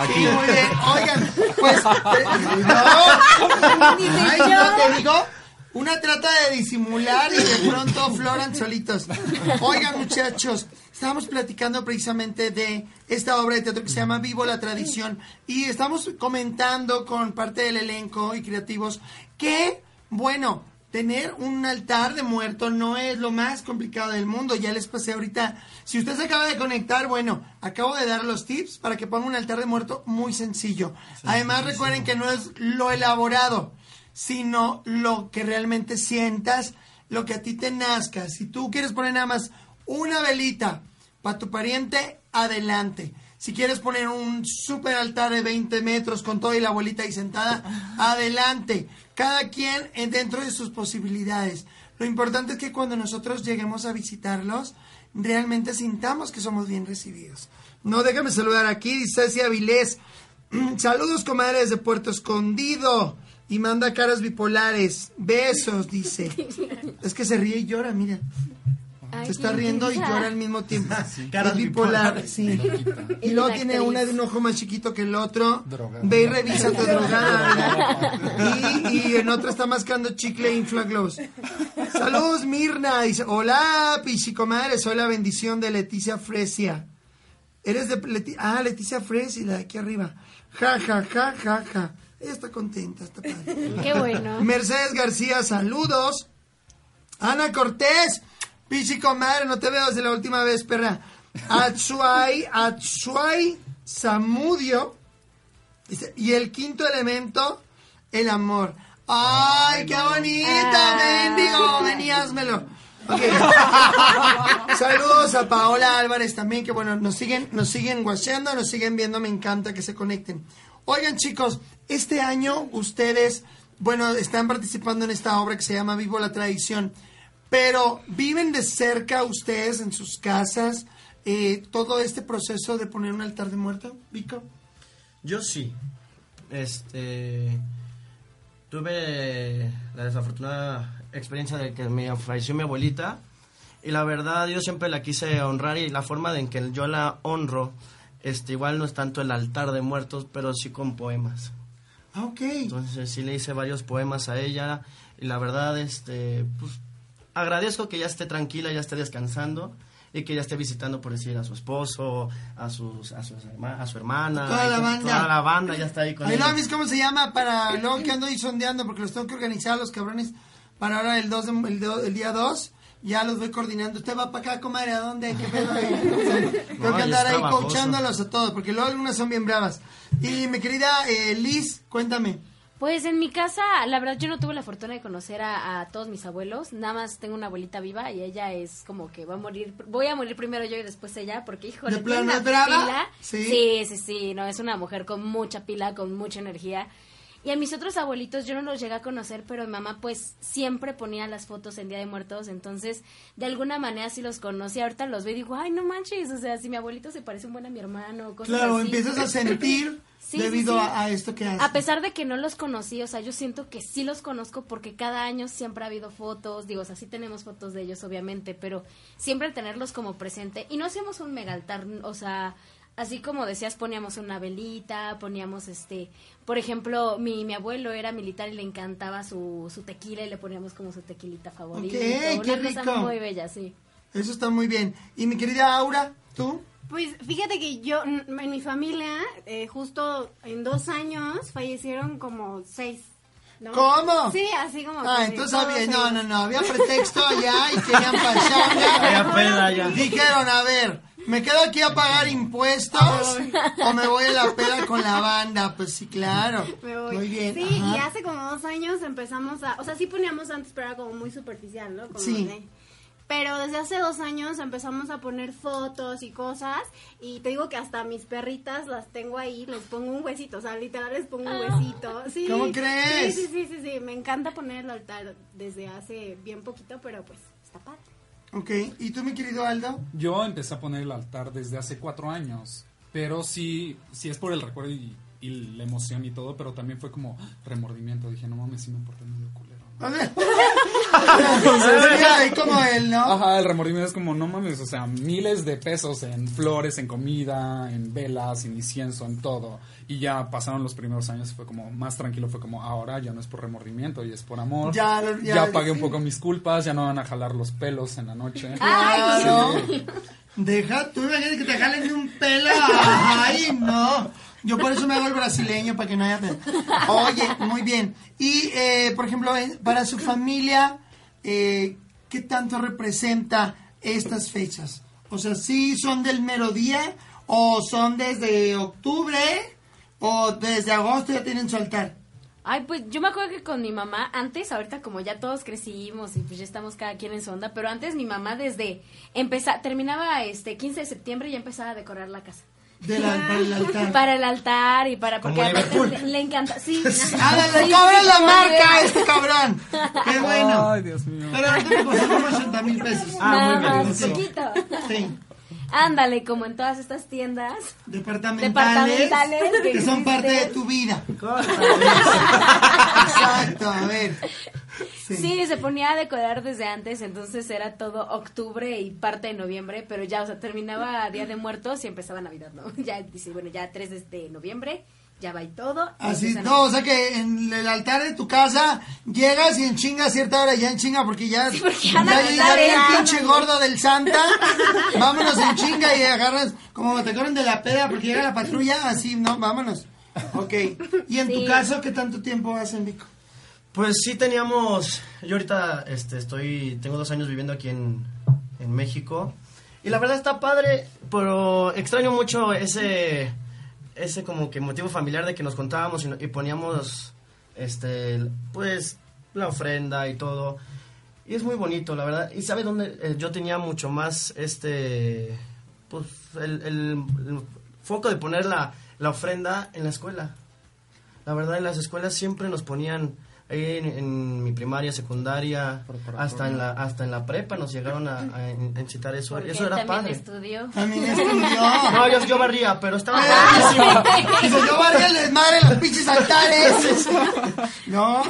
Aquí. Sí, muy bien. Oigan, pues... eh, no. Ni Ay, yo. no te digo... Una trata de disimular y de pronto floran solitos. Oigan, muchachos, estábamos platicando precisamente de esta obra de teatro que se llama Vivo la Tradición y estamos comentando con parte del elenco y creativos que, bueno, tener un altar de muerto no es lo más complicado del mundo. Ya les pasé ahorita. Si usted se acaba de conectar, bueno, acabo de dar los tips para que ponga un altar de muerto muy sencillo. Además, recuerden que no es lo elaborado, sino lo que realmente sientas, lo que a ti te nazca. Si tú quieres poner nada más una velita para tu pariente, adelante. Si quieres poner un super altar de 20 metros con todo y la abuelita ahí sentada, adelante. Cada quien dentro de sus posibilidades. Lo importante es que cuando nosotros lleguemos a visitarlos, realmente sintamos que somos bien recibidos. No, déjame saludar aquí, dice Ceci Avilés. Saludos, comadres de Puerto Escondido. Y manda caras bipolares. Besos, dice. Es que se ríe y llora, mira. Se está riendo y llora al mismo tiempo. Caras es bipolar, bipolares. sí. Y luego tiene una de un ojo más chiquito que el otro. Drogada. Ve y revisa tu drogada. Y, y en otra está mascando chicle e inflaglows. Saludos, Mirna. Dice, hola, pichicomadre. Soy la bendición de Leticia Fresia. Eres de Leti- ah, Leticia Fresia, la de aquí arriba. Ja, ja, ja, ja, ja. Ella está contenta, está padre. Qué bueno. Mercedes García, saludos. Ana Cortés, pichi comadre, no te veo desde la última vez, perra. Atsuai, Atsuai Samudio. Y el quinto elemento, el amor. ¡Ay, qué bonita! Bendigo, veníasmelo. Ok. Saludos a Paola Álvarez también, que bueno, nos siguen, nos siguen guacheando, nos siguen viendo, me encanta que se conecten. Oigan, chicos, este año ustedes, bueno, están participando en esta obra que se llama Vivo la Tradición, pero ¿viven de cerca ustedes en sus casas eh, todo este proceso de poner un altar de muerto, Vico? Yo sí. Este. Tuve la desafortunada experiencia de que me falleció mi abuelita. Y la verdad, yo siempre la quise honrar. Y la forma en que yo la honro, este, igual no es tanto el altar de muertos, pero sí con poemas. Ah, ok. Entonces sí le hice varios poemas a ella. Y la verdad, este. Pues, agradezco que ya esté tranquila, ya esté descansando. Y que ya esté visitando, por decir, a su esposo, a, sus, a, sus herma- a su hermana. Toda la banda. Toda la banda ya está ahí con mis, ¿cómo se llama? Para luego que ando ahí sondeando, porque los tengo que organizar los cabrones para ahora el, 2 de- el, do- el día 2. Ya los voy coordinando. ¿Usted va para acá, comadre? ¿A dónde? ¿Qué pedo? ahí? O sea, tengo No, que andar ahí trabajoso. coachándolos a todos, porque luego algunas son bien bravas. Y mi querida eh, Liz, cuéntame. Pues en mi casa, la verdad, yo no tuve la fortuna de conocer a, a todos mis abuelos. Nada más tengo una abuelita viva y ella es como que va a morir. Voy a morir primero yo y después ella, porque híjole, ¿De plano una es brava? pila. Sí. sí, sí, sí, No, es una mujer con mucha pila, con mucha energía. Y a mis otros abuelitos yo no los llegué a conocer, pero mi mamá pues siempre ponía las fotos en Día de Muertos, entonces de alguna manera sí los conocí. Ahorita los veo y digo, ay, no manches, o sea, si mi abuelito se parece un buen a mi hermano, cosas Claro, así. empiezas a sentir Sí, debido sí, sí. A, a esto que haces. A pesar de que no los conocí, o sea, yo siento que sí los conozco porque cada año siempre ha habido fotos, digo, o sea, sí tenemos fotos de ellos, obviamente, pero siempre tenerlos como presente. Y no hacíamos un mega altar, o sea, así como decías, poníamos una velita, poníamos este, por ejemplo, mi, mi abuelo era militar y le encantaba su, su tequila y le poníamos como su tequilita favorita. Ok, una qué cosa rico. muy bella, sí. Eso está muy bien. Y mi querida Aura, ¿tú? Pues fíjate que yo, en mi familia, eh, justo en dos años, fallecieron como seis. ¿no? ¿Cómo? Sí, así como. Ah, que entonces había, no, no, no, había pretexto allá y querían pachanga. Había peda ya. Dijeron, a ver, ¿me quedo aquí a pagar impuestos o me voy a la peda con la banda? Pues sí, claro. Me voy. Muy bien. Sí, ajá. y hace como dos años empezamos a. O sea, sí poníamos antes, pero era como muy superficial, ¿no? Como Sí. de- pero desde hace dos años empezamos a poner fotos y cosas. Y te digo que hasta mis perritas las tengo ahí, les pongo un huesito. O sea, literal les pongo un huesito. Sí, ¿Cómo crees? Sí, sí, sí, sí, sí. Me encanta poner el altar desde hace bien poquito, pero pues está padre. Ok, ¿y tú, mi querido Aldo? Yo empecé a poner el altar desde hace cuatro años, pero sí, sí es por el recuerdo y, y la emoción y todo, pero también fue como remordimiento. Dije, no mames, sí me porté medio culero. A ver. Sí, ahí como él, ¿no? Ajá, el remordimiento es como, no mames, o sea, miles de pesos en flores, en comida, en velas, en incienso, en todo. Y ya pasaron los primeros años y fue como, más tranquilo, fue como, ahora ya no es por remordimiento, y es por amor. Ya, lo- ya- ya pagué un poco mis culpas, ya no van a jalar los pelos en la noche. Claro. Sí. Deja, tú imagínate que te jalen de un pelo. Ay, no. Yo por eso me hago el brasileño, para que no haya pelo. Oye, muy bien. Y, eh, por ejemplo, eh, para su familia, eh, ¿qué tanto representa estas fechas? O sea, ¿sí son del mero día? ¿O son desde octubre? ¿O desde agosto ya tienen su altar? Ay, pues yo me acuerdo que con mi mamá, antes, ahorita como ya todos crecimos y pues ya estamos cada quien en su onda, pero antes mi mamá desde empezaba, terminaba este 15 de septiembre y ya empezaba a decorar la casa. De la- para el altar. Para el altar y para porque Liverpool. le, le encanta, sí. ¡Ah, le Sí, cobran sí, la marca a este cabrón! ¡Qué bueno! Ay, Dios mío. Pero no te costó como 80 mil pesos. Nada muy más, bien. poquito. Sí. Ándale, como en todas estas tiendas. Departamentales, Departamentales que, son parte de tu vida. Exacto, a ver. Sí. se ponía a decorar desde antes, entonces era todo octubre y parte de noviembre, pero ya, o sea, terminaba Día de Muertos y empezaba Navidad, ¿no? Ya dice, bueno, ya 3 de noviembre, ya va y todo. Así, no, o sea que en el altar de tu casa llegas y en chinga a cierta hora ya en chinga porque ya, porque ya, ya ya viene ya. el pinche gordo del Santa. Vámonos en chinga y agarras como te corren de la peda porque llega la patrulla, así, no, vámonos. Ok. ¿Y en tu caso qué tanto tiempo hacen, Vico? Pues sí teníamos, yo ahorita este, estoy, tengo dos años viviendo aquí en, en México y la verdad está padre, pero extraño mucho ese, ese como que motivo familiar de que nos contábamos y, y poníamos, este, pues la ofrenda y todo y es muy bonito la verdad y sabe dónde Eh, yo tenía mucho más este, pues el, el- el foco de poner la, la ofrenda en la escuela. La verdad, en las escuelas siempre nos ponían en, en mi primaria, secundaria, hasta en la hasta en la prepa nos llegaron a, a incitar eso. Porque Eso era también padre. estudió. También estudió. No, yo, yo barría, pero estaba Dice, yo barría el desmadre en los pinches altares. No,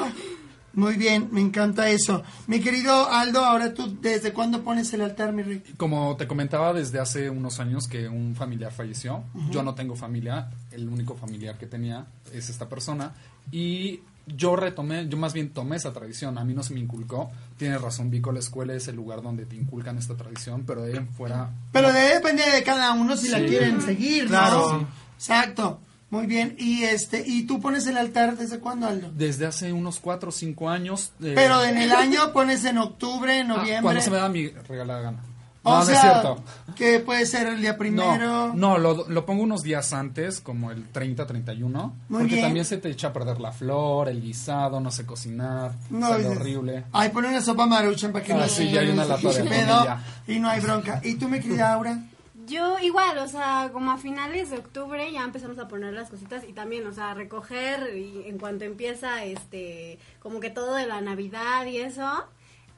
muy bien, me encanta eso. Mi querido Aldo, ahora tú, ¿desde cuándo pones el altar, mi rey? Como te comentaba desde hace unos años que un familiar falleció, Ujú. yo no tengo familia, el único familiar que tenía es esta persona y yo retomé, yo más bien tomé esa tradición, a mí no se me inculcó, tienes razón Vico, la escuela es el lugar donde te inculcan esta tradición, pero de ahí en fuera... Pero depende de cada uno si la quieren seguir, ¿no? Claro. Sí. Exacto. Muy bien. Y este, ¿y tú pones el altar desde cuándo, Aldo? Desde hace unos 4 o 5 años... eh, Pero en el año pones en octubre, en ah, noviembre. cuando se me da mi regalada gana. O No, no es cierto. que puede ser el día primero. No, no lo, lo pongo unos días antes, como el 30, 31. Muy porque bien. también se te echa a perder la flor, el guisado, no sé cocinar, No, sale dices, horrible. Ay, pone una sopa maruchan para que Ah, no sí, ya hay una lata de pedo. Y no hay bronca. ¿Y tú, mi querida Aura? Yo igual, o sea, como a finales de octubre ya empezamos a poner las cositas y también, o sea, recoger y en cuanto empieza, este, como que todo de la Navidad y eso,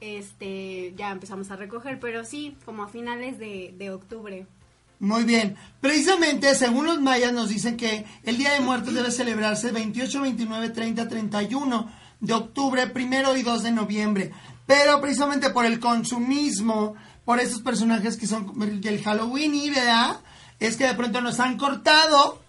este, ya empezamos a recoger, pero sí, como a finales de, de octubre. Muy bien. Precisamente, según los mayas, nos dicen que el Día de Muertos debe celebrarse 28, 29, 30, 31 de octubre, primero y 2 de noviembre. Pero precisamente por el consumismo, por esos personajes que son del Halloween y, ¿verdad? Es que de pronto nos han cortado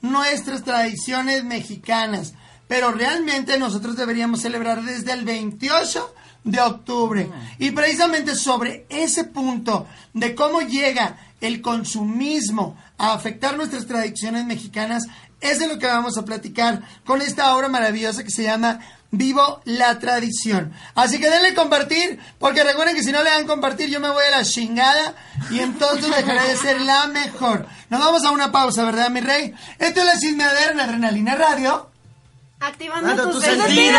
nuestras tradiciones mexicanas. Pero realmente nosotros deberíamos celebrar desde el 28 de octubre. Y precisamente sobre ese punto de cómo llega el consumismo a afectar nuestras tradiciones mexicanas, es de lo que vamos a platicar con esta obra maravillosa que se llama Vivo la Tradición. Así que denle compartir, porque recuerden que si no le dan compartir yo me voy a la chingada y entonces dejaré de ser la mejor. Nos vamos a una pausa, ¿verdad, mi rey? Esto es la chismeadera en Adrenalina Radio. Activando tus, tus sentidos. sentidos.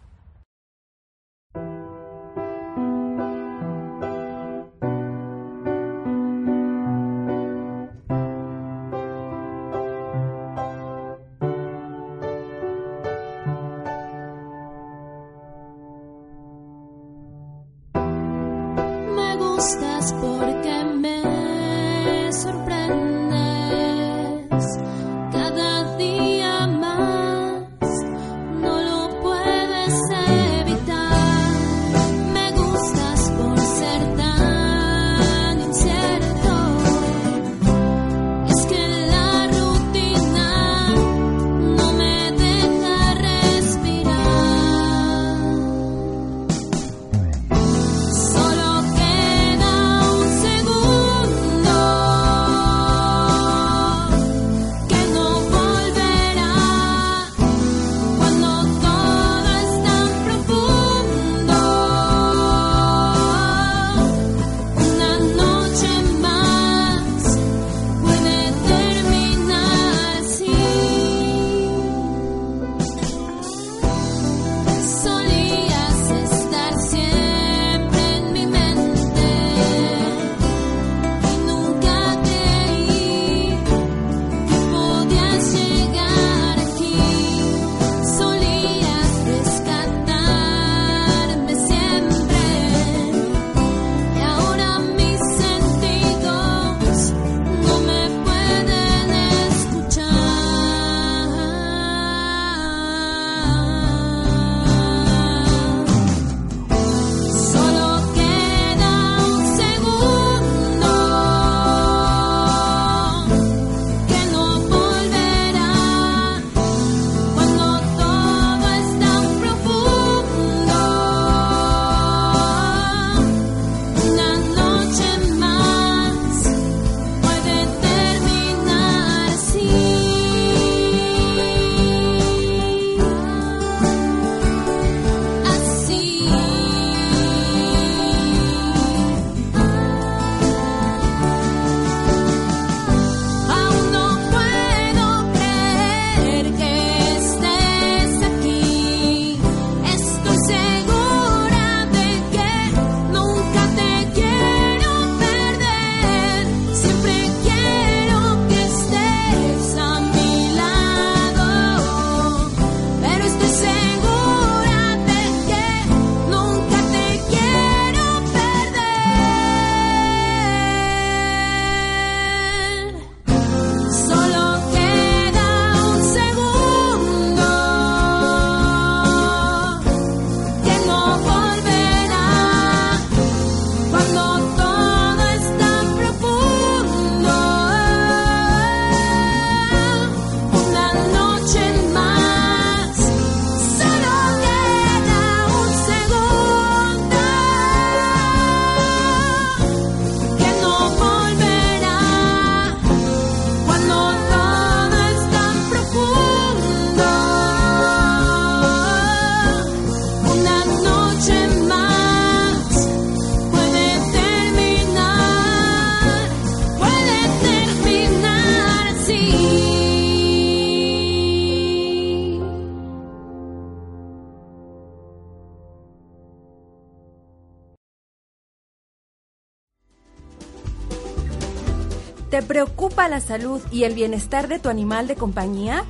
Preocupa la salud y el bienestar de tu animal de compañía?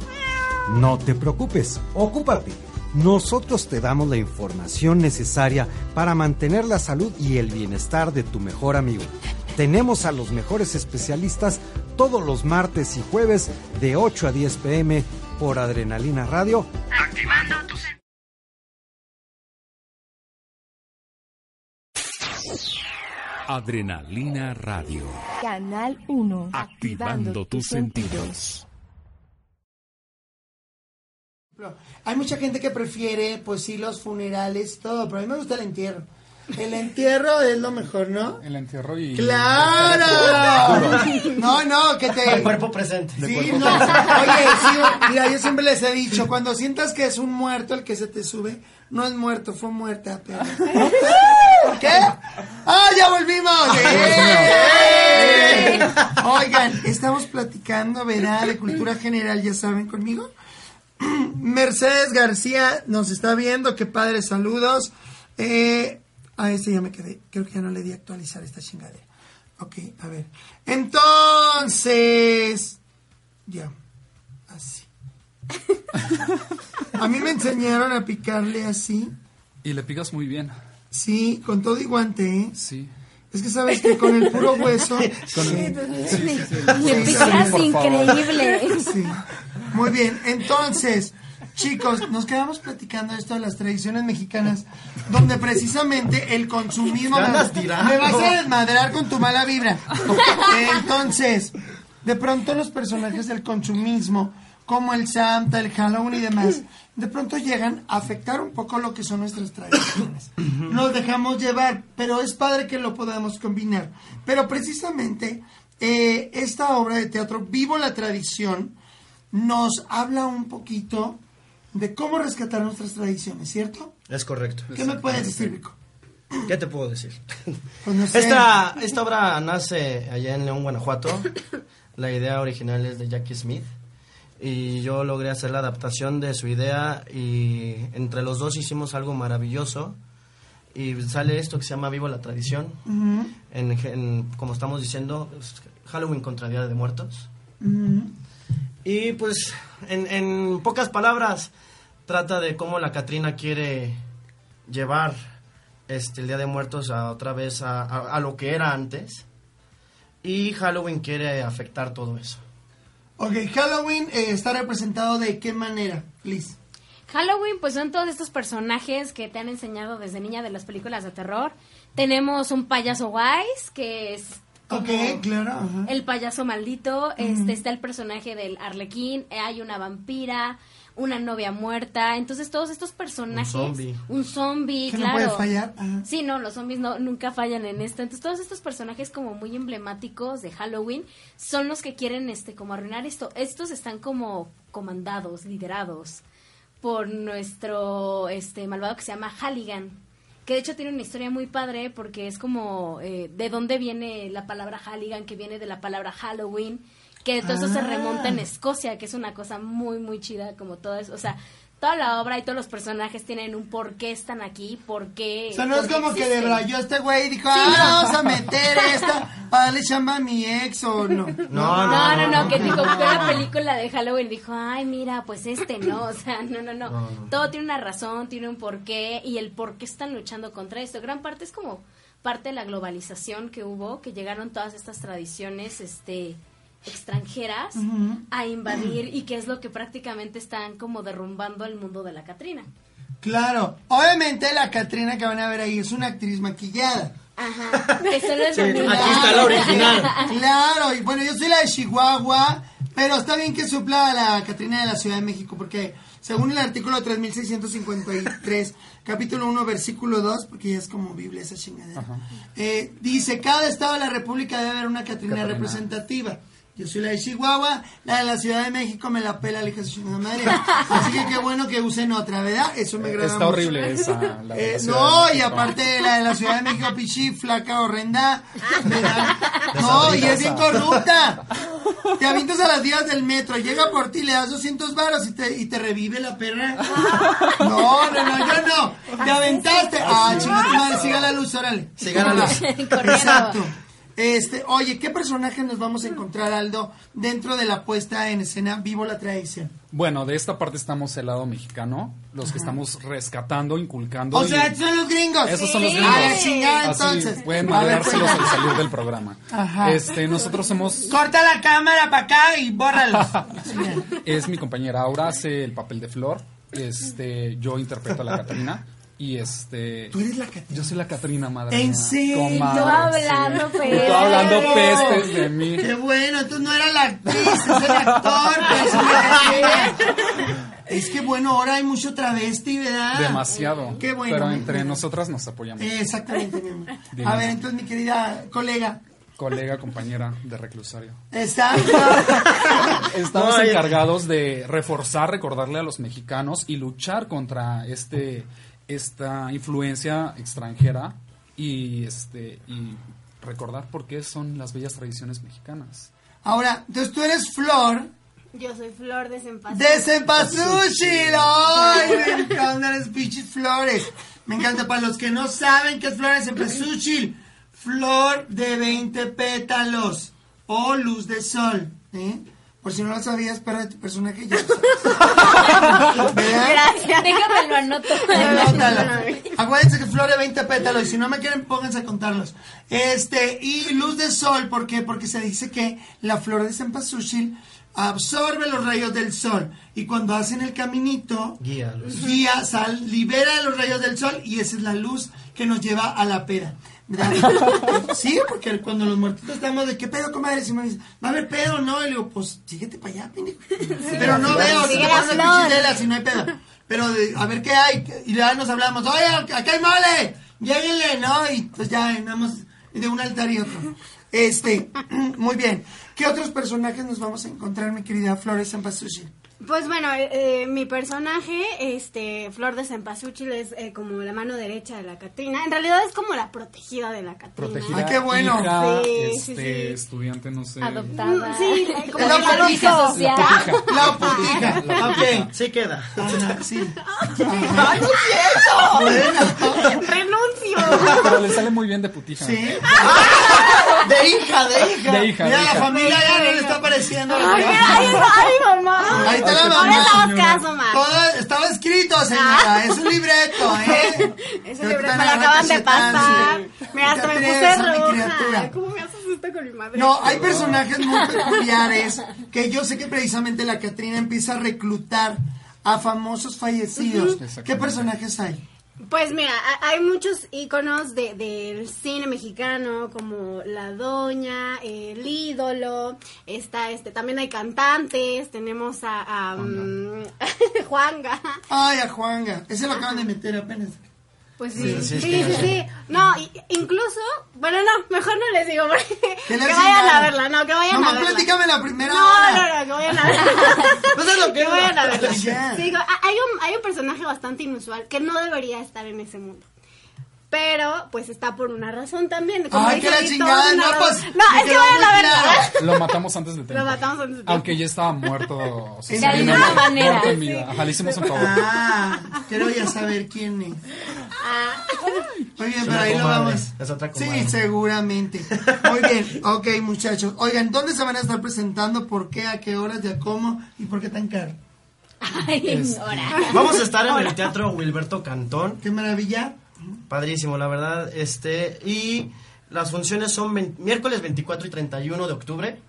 No te preocupes, ocúpate. Nosotros te damos la información necesaria para mantener la salud y el bienestar de tu mejor amigo. Tenemos a los mejores especialistas todos los martes y jueves de 8 a 10 pm por Adrenalina Radio. Activando tu Adrenalina Radio. Canal 1. Activando tus sentidos. Hay mucha gente que prefiere, pues sí, los funerales, todo, pero a mí me gusta el entierro. El entierro es lo mejor, ¿no? El entierro y... ¡Claro! No, no, que te... El cuerpo presente. Sí, no. Oye, sí, mira, yo siempre les he dicho, cuando sientas que es un muerto el que se te sube, no es muerto, fue muerta apenas. ¿Qué? ¡Ah, ya volvimos! ¡Eh! Oigan, estamos platicando, ¿verdad? De cultura general, ya saben, conmigo. Mercedes García nos está viendo, qué padre, saludos. Eh, a este ya me quedé, creo que ya no le di a actualizar esta chingadera. Ok, a ver. Entonces, ya, así. A mí me enseñaron a picarle así. Y le picas muy bien. Sí, con todo y guante, ¿eh? Sí. Es que sabes que con el puro hueso. Con el- sí, sí, sí, Le picas increíble. Sí. Muy bien, entonces, chicos, nos quedamos platicando esto de las tradiciones mexicanas, donde precisamente el consumismo me vas a desmadrar con tu mala vibra. Entonces, de pronto los personajes del consumismo, como el Santa, el Halloween y demás, de pronto llegan a afectar un poco lo que son nuestras tradiciones. Nos dejamos llevar, pero es padre que lo podamos combinar. Pero precisamente eh, esta obra de teatro, Vivo la Tradición, nos habla un poquito de cómo rescatar nuestras tradiciones, ¿cierto? Es correcto. ¿Qué me puedes decir, Rico? ¿Qué te puedo decir? Pues no sé. Esta, esta obra nace allá en León, Guanajuato. La idea original es de Jackie Smith. Y yo logré hacer la adaptación de su idea y entre los dos hicimos algo maravilloso. Y sale esto que se llama Vivo la Tradición. Ujú, En, en- como estamos diciendo, Halloween contra Día de Muertos. ujú. Y pues, en, en pocas palabras, trata de cómo la Catrina quiere llevar este, el Día de Muertos a otra vez a, a- a lo que era antes. Y Halloween quiere afectar todo eso. Ok, Halloween eh, está representado de qué manera, Liz. Halloween, pues son todos estos personajes que te han enseñado desde niña de las películas de terror. Tenemos un payaso wise, que es como Ok, claro. ajá. el payaso maldito. Este está el personaje del arlequín. eh, Hay una vampira, una novia muerta. Entonces todos estos personajes, Un zombie. un zombie, Que no claro. puede fallar. ajá. Sí, no, los zombies no, nunca fallan en esto. Entonces, todos estos personajes como muy emblemáticos de Halloween son los que quieren este como arruinar esto. Estos están como comandados, liderados por nuestro este malvado que se llama Halligan. Que de hecho tiene una historia muy padre porque es como eh, de dónde viene la palabra Halligan, que viene de la palabra Halloween, que todo eso se Ah. remonta en Escocia, que es una cosa muy, muy chida, como todo eso. O sea, toda la obra y todos los personajes tienen un por qué están aquí, por qué. O sea, no es por qué como que existen. debrayó este güey y dijo, Sí, ah, no. vamos a meter esta para darle chamba a mi ex o no. No, no, no, que dijo, vio la película de Halloween y dijo, ay, mira, pues este no, o sea, no, no, no. Todo tiene una razón, tiene un porqué y el por qué están luchando contra esto. Gran parte es como parte de la globalización que hubo, que llegaron todas estas tradiciones, este extranjeras a invadir y que es lo que prácticamente están como derrumbando el mundo de la Catrina. Claro, obviamente la Catrina que van a ver ahí es una actriz maquillada. Ajá. Eso no es Sí, aquí está la original. Claro, y bueno, yo soy la de Chihuahua, pero está bien que supla a la Catrina de la Ciudad de México, porque según el artículo 3653, capítulo 1, versículo 2, porque ya es como Biblia esa chingadera, eh, dice, cada estado de la República debe haber una Catrina, Catrina. representativa. Yo soy la de Chihuahua, la de la Ciudad de México me la pela la chingada madre. Así que qué bueno que usen otra, ¿verdad? Eso me agrada Está mucho. horrible esa, la de la Eh, no, de y aparte la de la Ciudad de México, pichi, flaca, horrenda. ¿verdad? No, y es bien corrupta. Te avientas a las vías del metro, llega por ti, le das 200 varos y te, y te revive la perra. No, no, no, yo no. Te aventaste. Ah, chinga tu madre, siga la luz, órale. Siga la luz. Exacto. Este, oye, ¿qué personaje nos vamos a encontrar, Aldo, dentro de la puesta en escena Vivo la Tradición? Bueno, de esta parte estamos el lado mexicano, los que estamos rescatando, inculcando. O y- sea, son los gringos. Esos son los gringos. A la chingada, Así, entonces. pueden A ver, mandárselos al salir del programa. Ajá. Este, nosotros somos Corta la cámara para acá y bórralos. es mi compañera Aura, hace el papel de Flor. Este, yo interpreto a la Catrina. Y este. Tú eres la Catrina. Yo soy la Catrina, madre. ¿En mía. serio? Tú hablando sí. pestes. Tú hablando pestes de mí. Qué bueno, entonces no era la actriz, es el actor. pues, es que bueno, ahora hay mucho travesti, ¿verdad? Demasiado. Qué bueno. Pero entre nosotras nos apoyamos. Exactamente, mi amor. Dime. A ver, entonces, mi querida colega, Colega, compañera de reclusario. ¿está? Estamos encargados de reforzar, recordarle a los mexicanos y luchar contra este esta influencia extranjera y este y recordar por qué son las bellas tradiciones mexicanas. Ahora, entonces tú eres Flor Yo soy Flor de Cempasúchil. de. ¡Ay, me encantan las pinches flores! Me encanta para los que no saben qué es Flor de Cempasúchil. Flor de 20 pétalos o luz de sol. ¿eh? Por si no lo sabías, para tu personaje ya. Gracias. Déjame lo anoto. Anótalo. Acuérdense que flor de 20 pétalos. Y si no me quieren, pónganse a contarlos. Este, y luz de sol, ¿por qué? Porque se dice que la flor de cempasúchil absorbe los rayos del sol. Y cuando hacen el caminito, Guía. guía, sal, libera los rayos del sol y esa es la luz que nos lleva a la peda. Sí, porque cuando los muertitos estamos de qué pedo, comadre, si me dice, va a haber pedo, ¿no? Y le digo, pues síguete para allá, pendejo. Pero no veo, si te pones si no hay pedo. Pero de- a ver qué hay, y ya nos hablamos, oye, acá hay mole, lléguenle, ¿no? Y pues ya andamos de un altar y otro. Este, muy bien. ¿Qué otros personajes nos vamos a encontrar, mi querida Flores Zampasushi? Pues bueno, eh, eh, mi personaje, este, Flor de Cempasúchil, es eh, como la mano derecha de la Catrina. En realidad es como la protegida de la Catrina. Protegida, Ay, qué bueno. hija, Sí, este, sí, sí. estudiante, no sé. Adoptada. Sí, como La el putija. La putija. La Ok. Sí queda. Sí. ¡Ay, no es cierto! ¡Renuncio! Pero le sale muy bien de putija. Sí. De hija, de hija. De hija, Mira, de la hija. familia ya no le está apareciendo. ¡Ay, ay, ay, mamá! Ahí está la mamá. caso. Todo estaba escrito, señora. Es un libreto, ¿eh? Eso Yo libre tan me lo acaban de pasar. Mira, hasta me puse roja. criatura. ¿Cómo me haces esto con mi madre? No, hay personajes muy peculiares que yo sé que precisamente la Catrina empieza a reclutar a famosos fallecidos. ¿Qué personajes hay? Pues mira, ha- hay muchos íconos de, del cine mexicano como la doña, el ídolo, está este, también hay cantantes, tenemos a, a, mm, Juanga. Ay, a Juanga. Ese lo acaban de meter apenas. Pues sí, Sí, sí, sí, sí, sí. No, y- incluso, bueno, no, mejor no les digo, porque Que vayan a verla, no, que vayan a verla. platícame la primera no, hora. No, no, que vayan a verla. Pues es lo que que vayan a verla. Sí, digo, ha- hay un, hay un personaje bastante inusual que no debería estar en ese mundo. Pero, pues está por una razón también. Como Ay, que la chingada, no, pues, No, es que vayan a claro. Lo matamos antes de tiempo. Lo matamos antes de tiempo. Aunque ya estaba muerto. o sea, De sí, alguna manera. en vida. Ajá, le hicimos un favor. Ah, quiero ya saber quién es. Ah. Muy bien, Es pero ahí lo vamos. es otra Sí, comadre. seguramente. Muy bien, ok, muchachos. Oigan, ¿dónde se van a estar presentando? ¿Por qué? ¿A qué horas? ¿Ya cómo? ¿Y por qué tan caro? Ay, ignora. Vamos a estar en el Teatro Wilberto Cantón. ¡Qué maravilla! Padrísimo, la verdad. Este, y las funciones son miércoles 24 y 31 de octubre.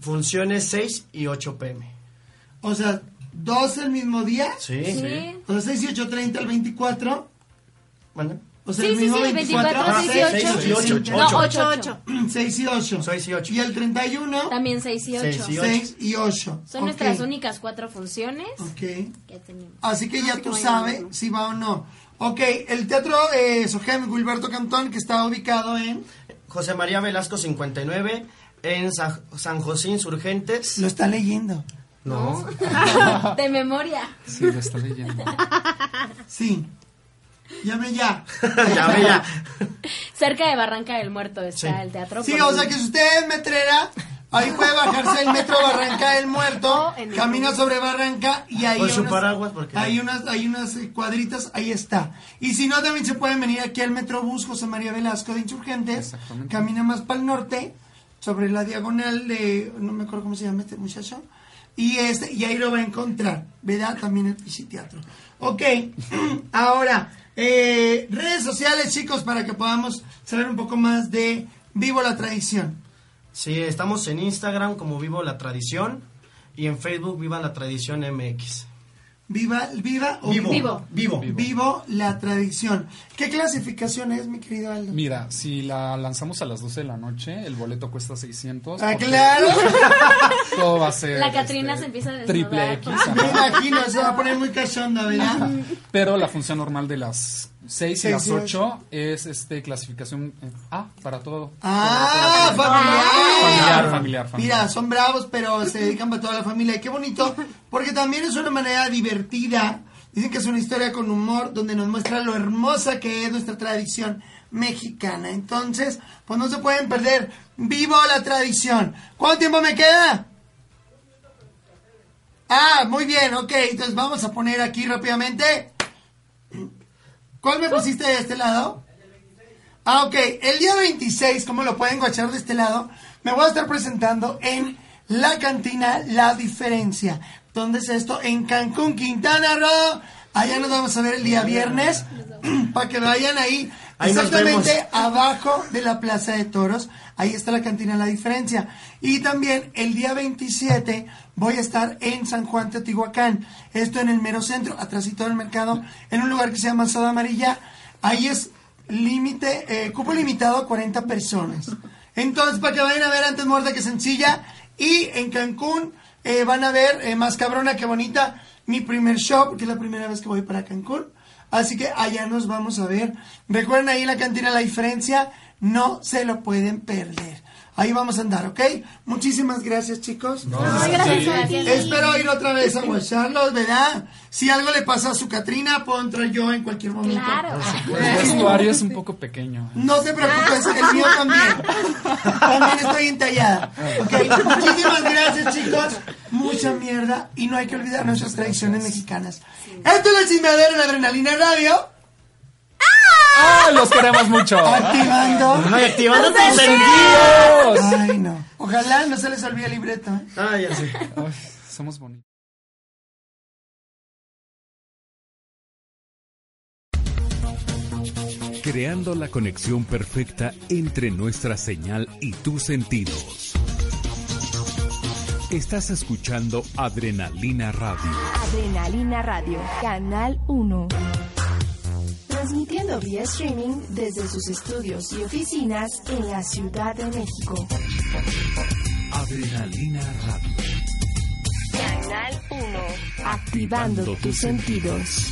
Funciones 6 y 8 pm. O sea, ¿dos el mismo día? Sí. Sí. O sea, 6 y 8, 30 el 24. ¿Mande? O sea, Sí, el mismo sí, 24. 24, 6 y 8. Seis y ocho. No, Ocho. 8, 8. 6 y 8. 6 y 8. Y el 31, También 6 y 8. Seis y ocho. 6 y 8. Son nuestras únicas cuatro funciones Ok. que tenemos. Así que ya Así tú sabes si va o no. Ok, el Teatro eh, Sogem Wilberto Cantón, que está ubicado en... José María Velasco 59 en Sa- San José Insurgentes. Lo está leyendo. No. De memoria. Sí, lo está leyendo. Sí. Llame ya. Llame ya. Cerca de Barranca del Muerto está Sí. el teatro. Sí, o sea que si usted es metrera, Ahí puede bajarse el metro Barranca del Muerto, camina sobre Barranca y ahí Con hay su unas- paraguas, porque- hay unas, hay unas eh, cuadritas, ahí está. Y si no, también se pueden venir aquí al Metrobús José María Velasco de Insurgentes, camina más para el norte, sobre la diagonal de, no me acuerdo cómo se llama este muchacho, y este, y ahí lo va a encontrar, ¿verdad? También el Pisciteatro. Ok, ahora, eh, redes sociales, chicos, para que podamos saber un poco más de Vivo la Tradición. Sí, estamos en Instagram como Vivo la Tradición y en Facebook Viva la Tradición MX. Viva, viva o Vivo. vivo. Vivo. Vivo la tradición. ¿Qué clasificación es, mi querido Aldo? Mira, si la lanzamos a las 12 de la noche, el boleto cuesta 600. Ah, claro. Todo va a ser. La Catrina este, se empieza a Triple desnudar. X. Me imagino, se va a poner muy cachonda, ¿verdad? Pero la función normal de las 6 y Seis las y 8 es este clasificación eh, A para todo. Ah, todo. familiar. Familiar, familiar, familiar. Mira, son bravos, pero se dedican para toda la familia. Y qué bonito, porque también es una manera divertida. Dicen que es una historia con humor, donde nos muestra lo hermosa que es nuestra tradición mexicana. Entonces, pues no se pueden perder. ¡Vivo la tradición! ¿Cuánto tiempo me queda? Ah, muy bien, ok. Entonces vamos a poner aquí rápidamente. ¿Cuál me pusiste de este lado? Ah, ok. El día 26, como lo pueden guachar de este lado, me voy a estar presentando en la cantina La Diferencia. ¿Dónde es esto? En Cancún, Quintana Roo. Allá nos vamos a ver el día viernes. para que vayan ahí. Ahí exactamente abajo de la Plaza de Toros. Ahí está la cantina La Diferencia. Y también el día 27 voy a estar en San Juan Teotihuacán. Esto en el mero centro, atrásito del mercado, en un lugar que se llama Soda Amarilla. Ahí es límite, eh, cupo limitado a 40 personas. Entonces, para que vayan a ver antes muerta que sencilla. Y en Cancún eh, van a ver eh, más cabrona que bonita mi primer show, porque es la primera vez que voy para Cancún. Así que allá nos vamos a ver. Recuerden ahí la cantina la diferencia. No se lo pueden perder. Ahí vamos a andar, ¿ok? Muchísimas gracias, chicos. Ay, gracias. Espero ir otra vez a guacharlos, ¿verdad? Si algo le pasa a su Catrina, puedo entrar yo en cualquier momento. Claro. El vestuario es un poco pequeño. No te preocupes, el mío también. También estoy entallada. Ok, muchísimas gracias, chicos. Mucha mierda. Y no hay que olvidar nuestras tradiciones mexicanas. Esto es la chismeadera en Adrenalina Radio. ¡Ah! Los queremos mucho. Activando. Ay, activando tus sentidos. Ay, no. Ojalá no se les olvide el libreto. ¿eh? Ah, ya sé. Ay, somos bonitos. Creando la conexión perfecta entre nuestra señal y tus sentidos. Estás escuchando Adrenalina Radio. Adrenalina Radio, Canal 1. Transmitiendo vía streaming desde sus estudios y oficinas en la Ciudad de México. Adrenalina Radio. Canal 1. Activando tus sentidos.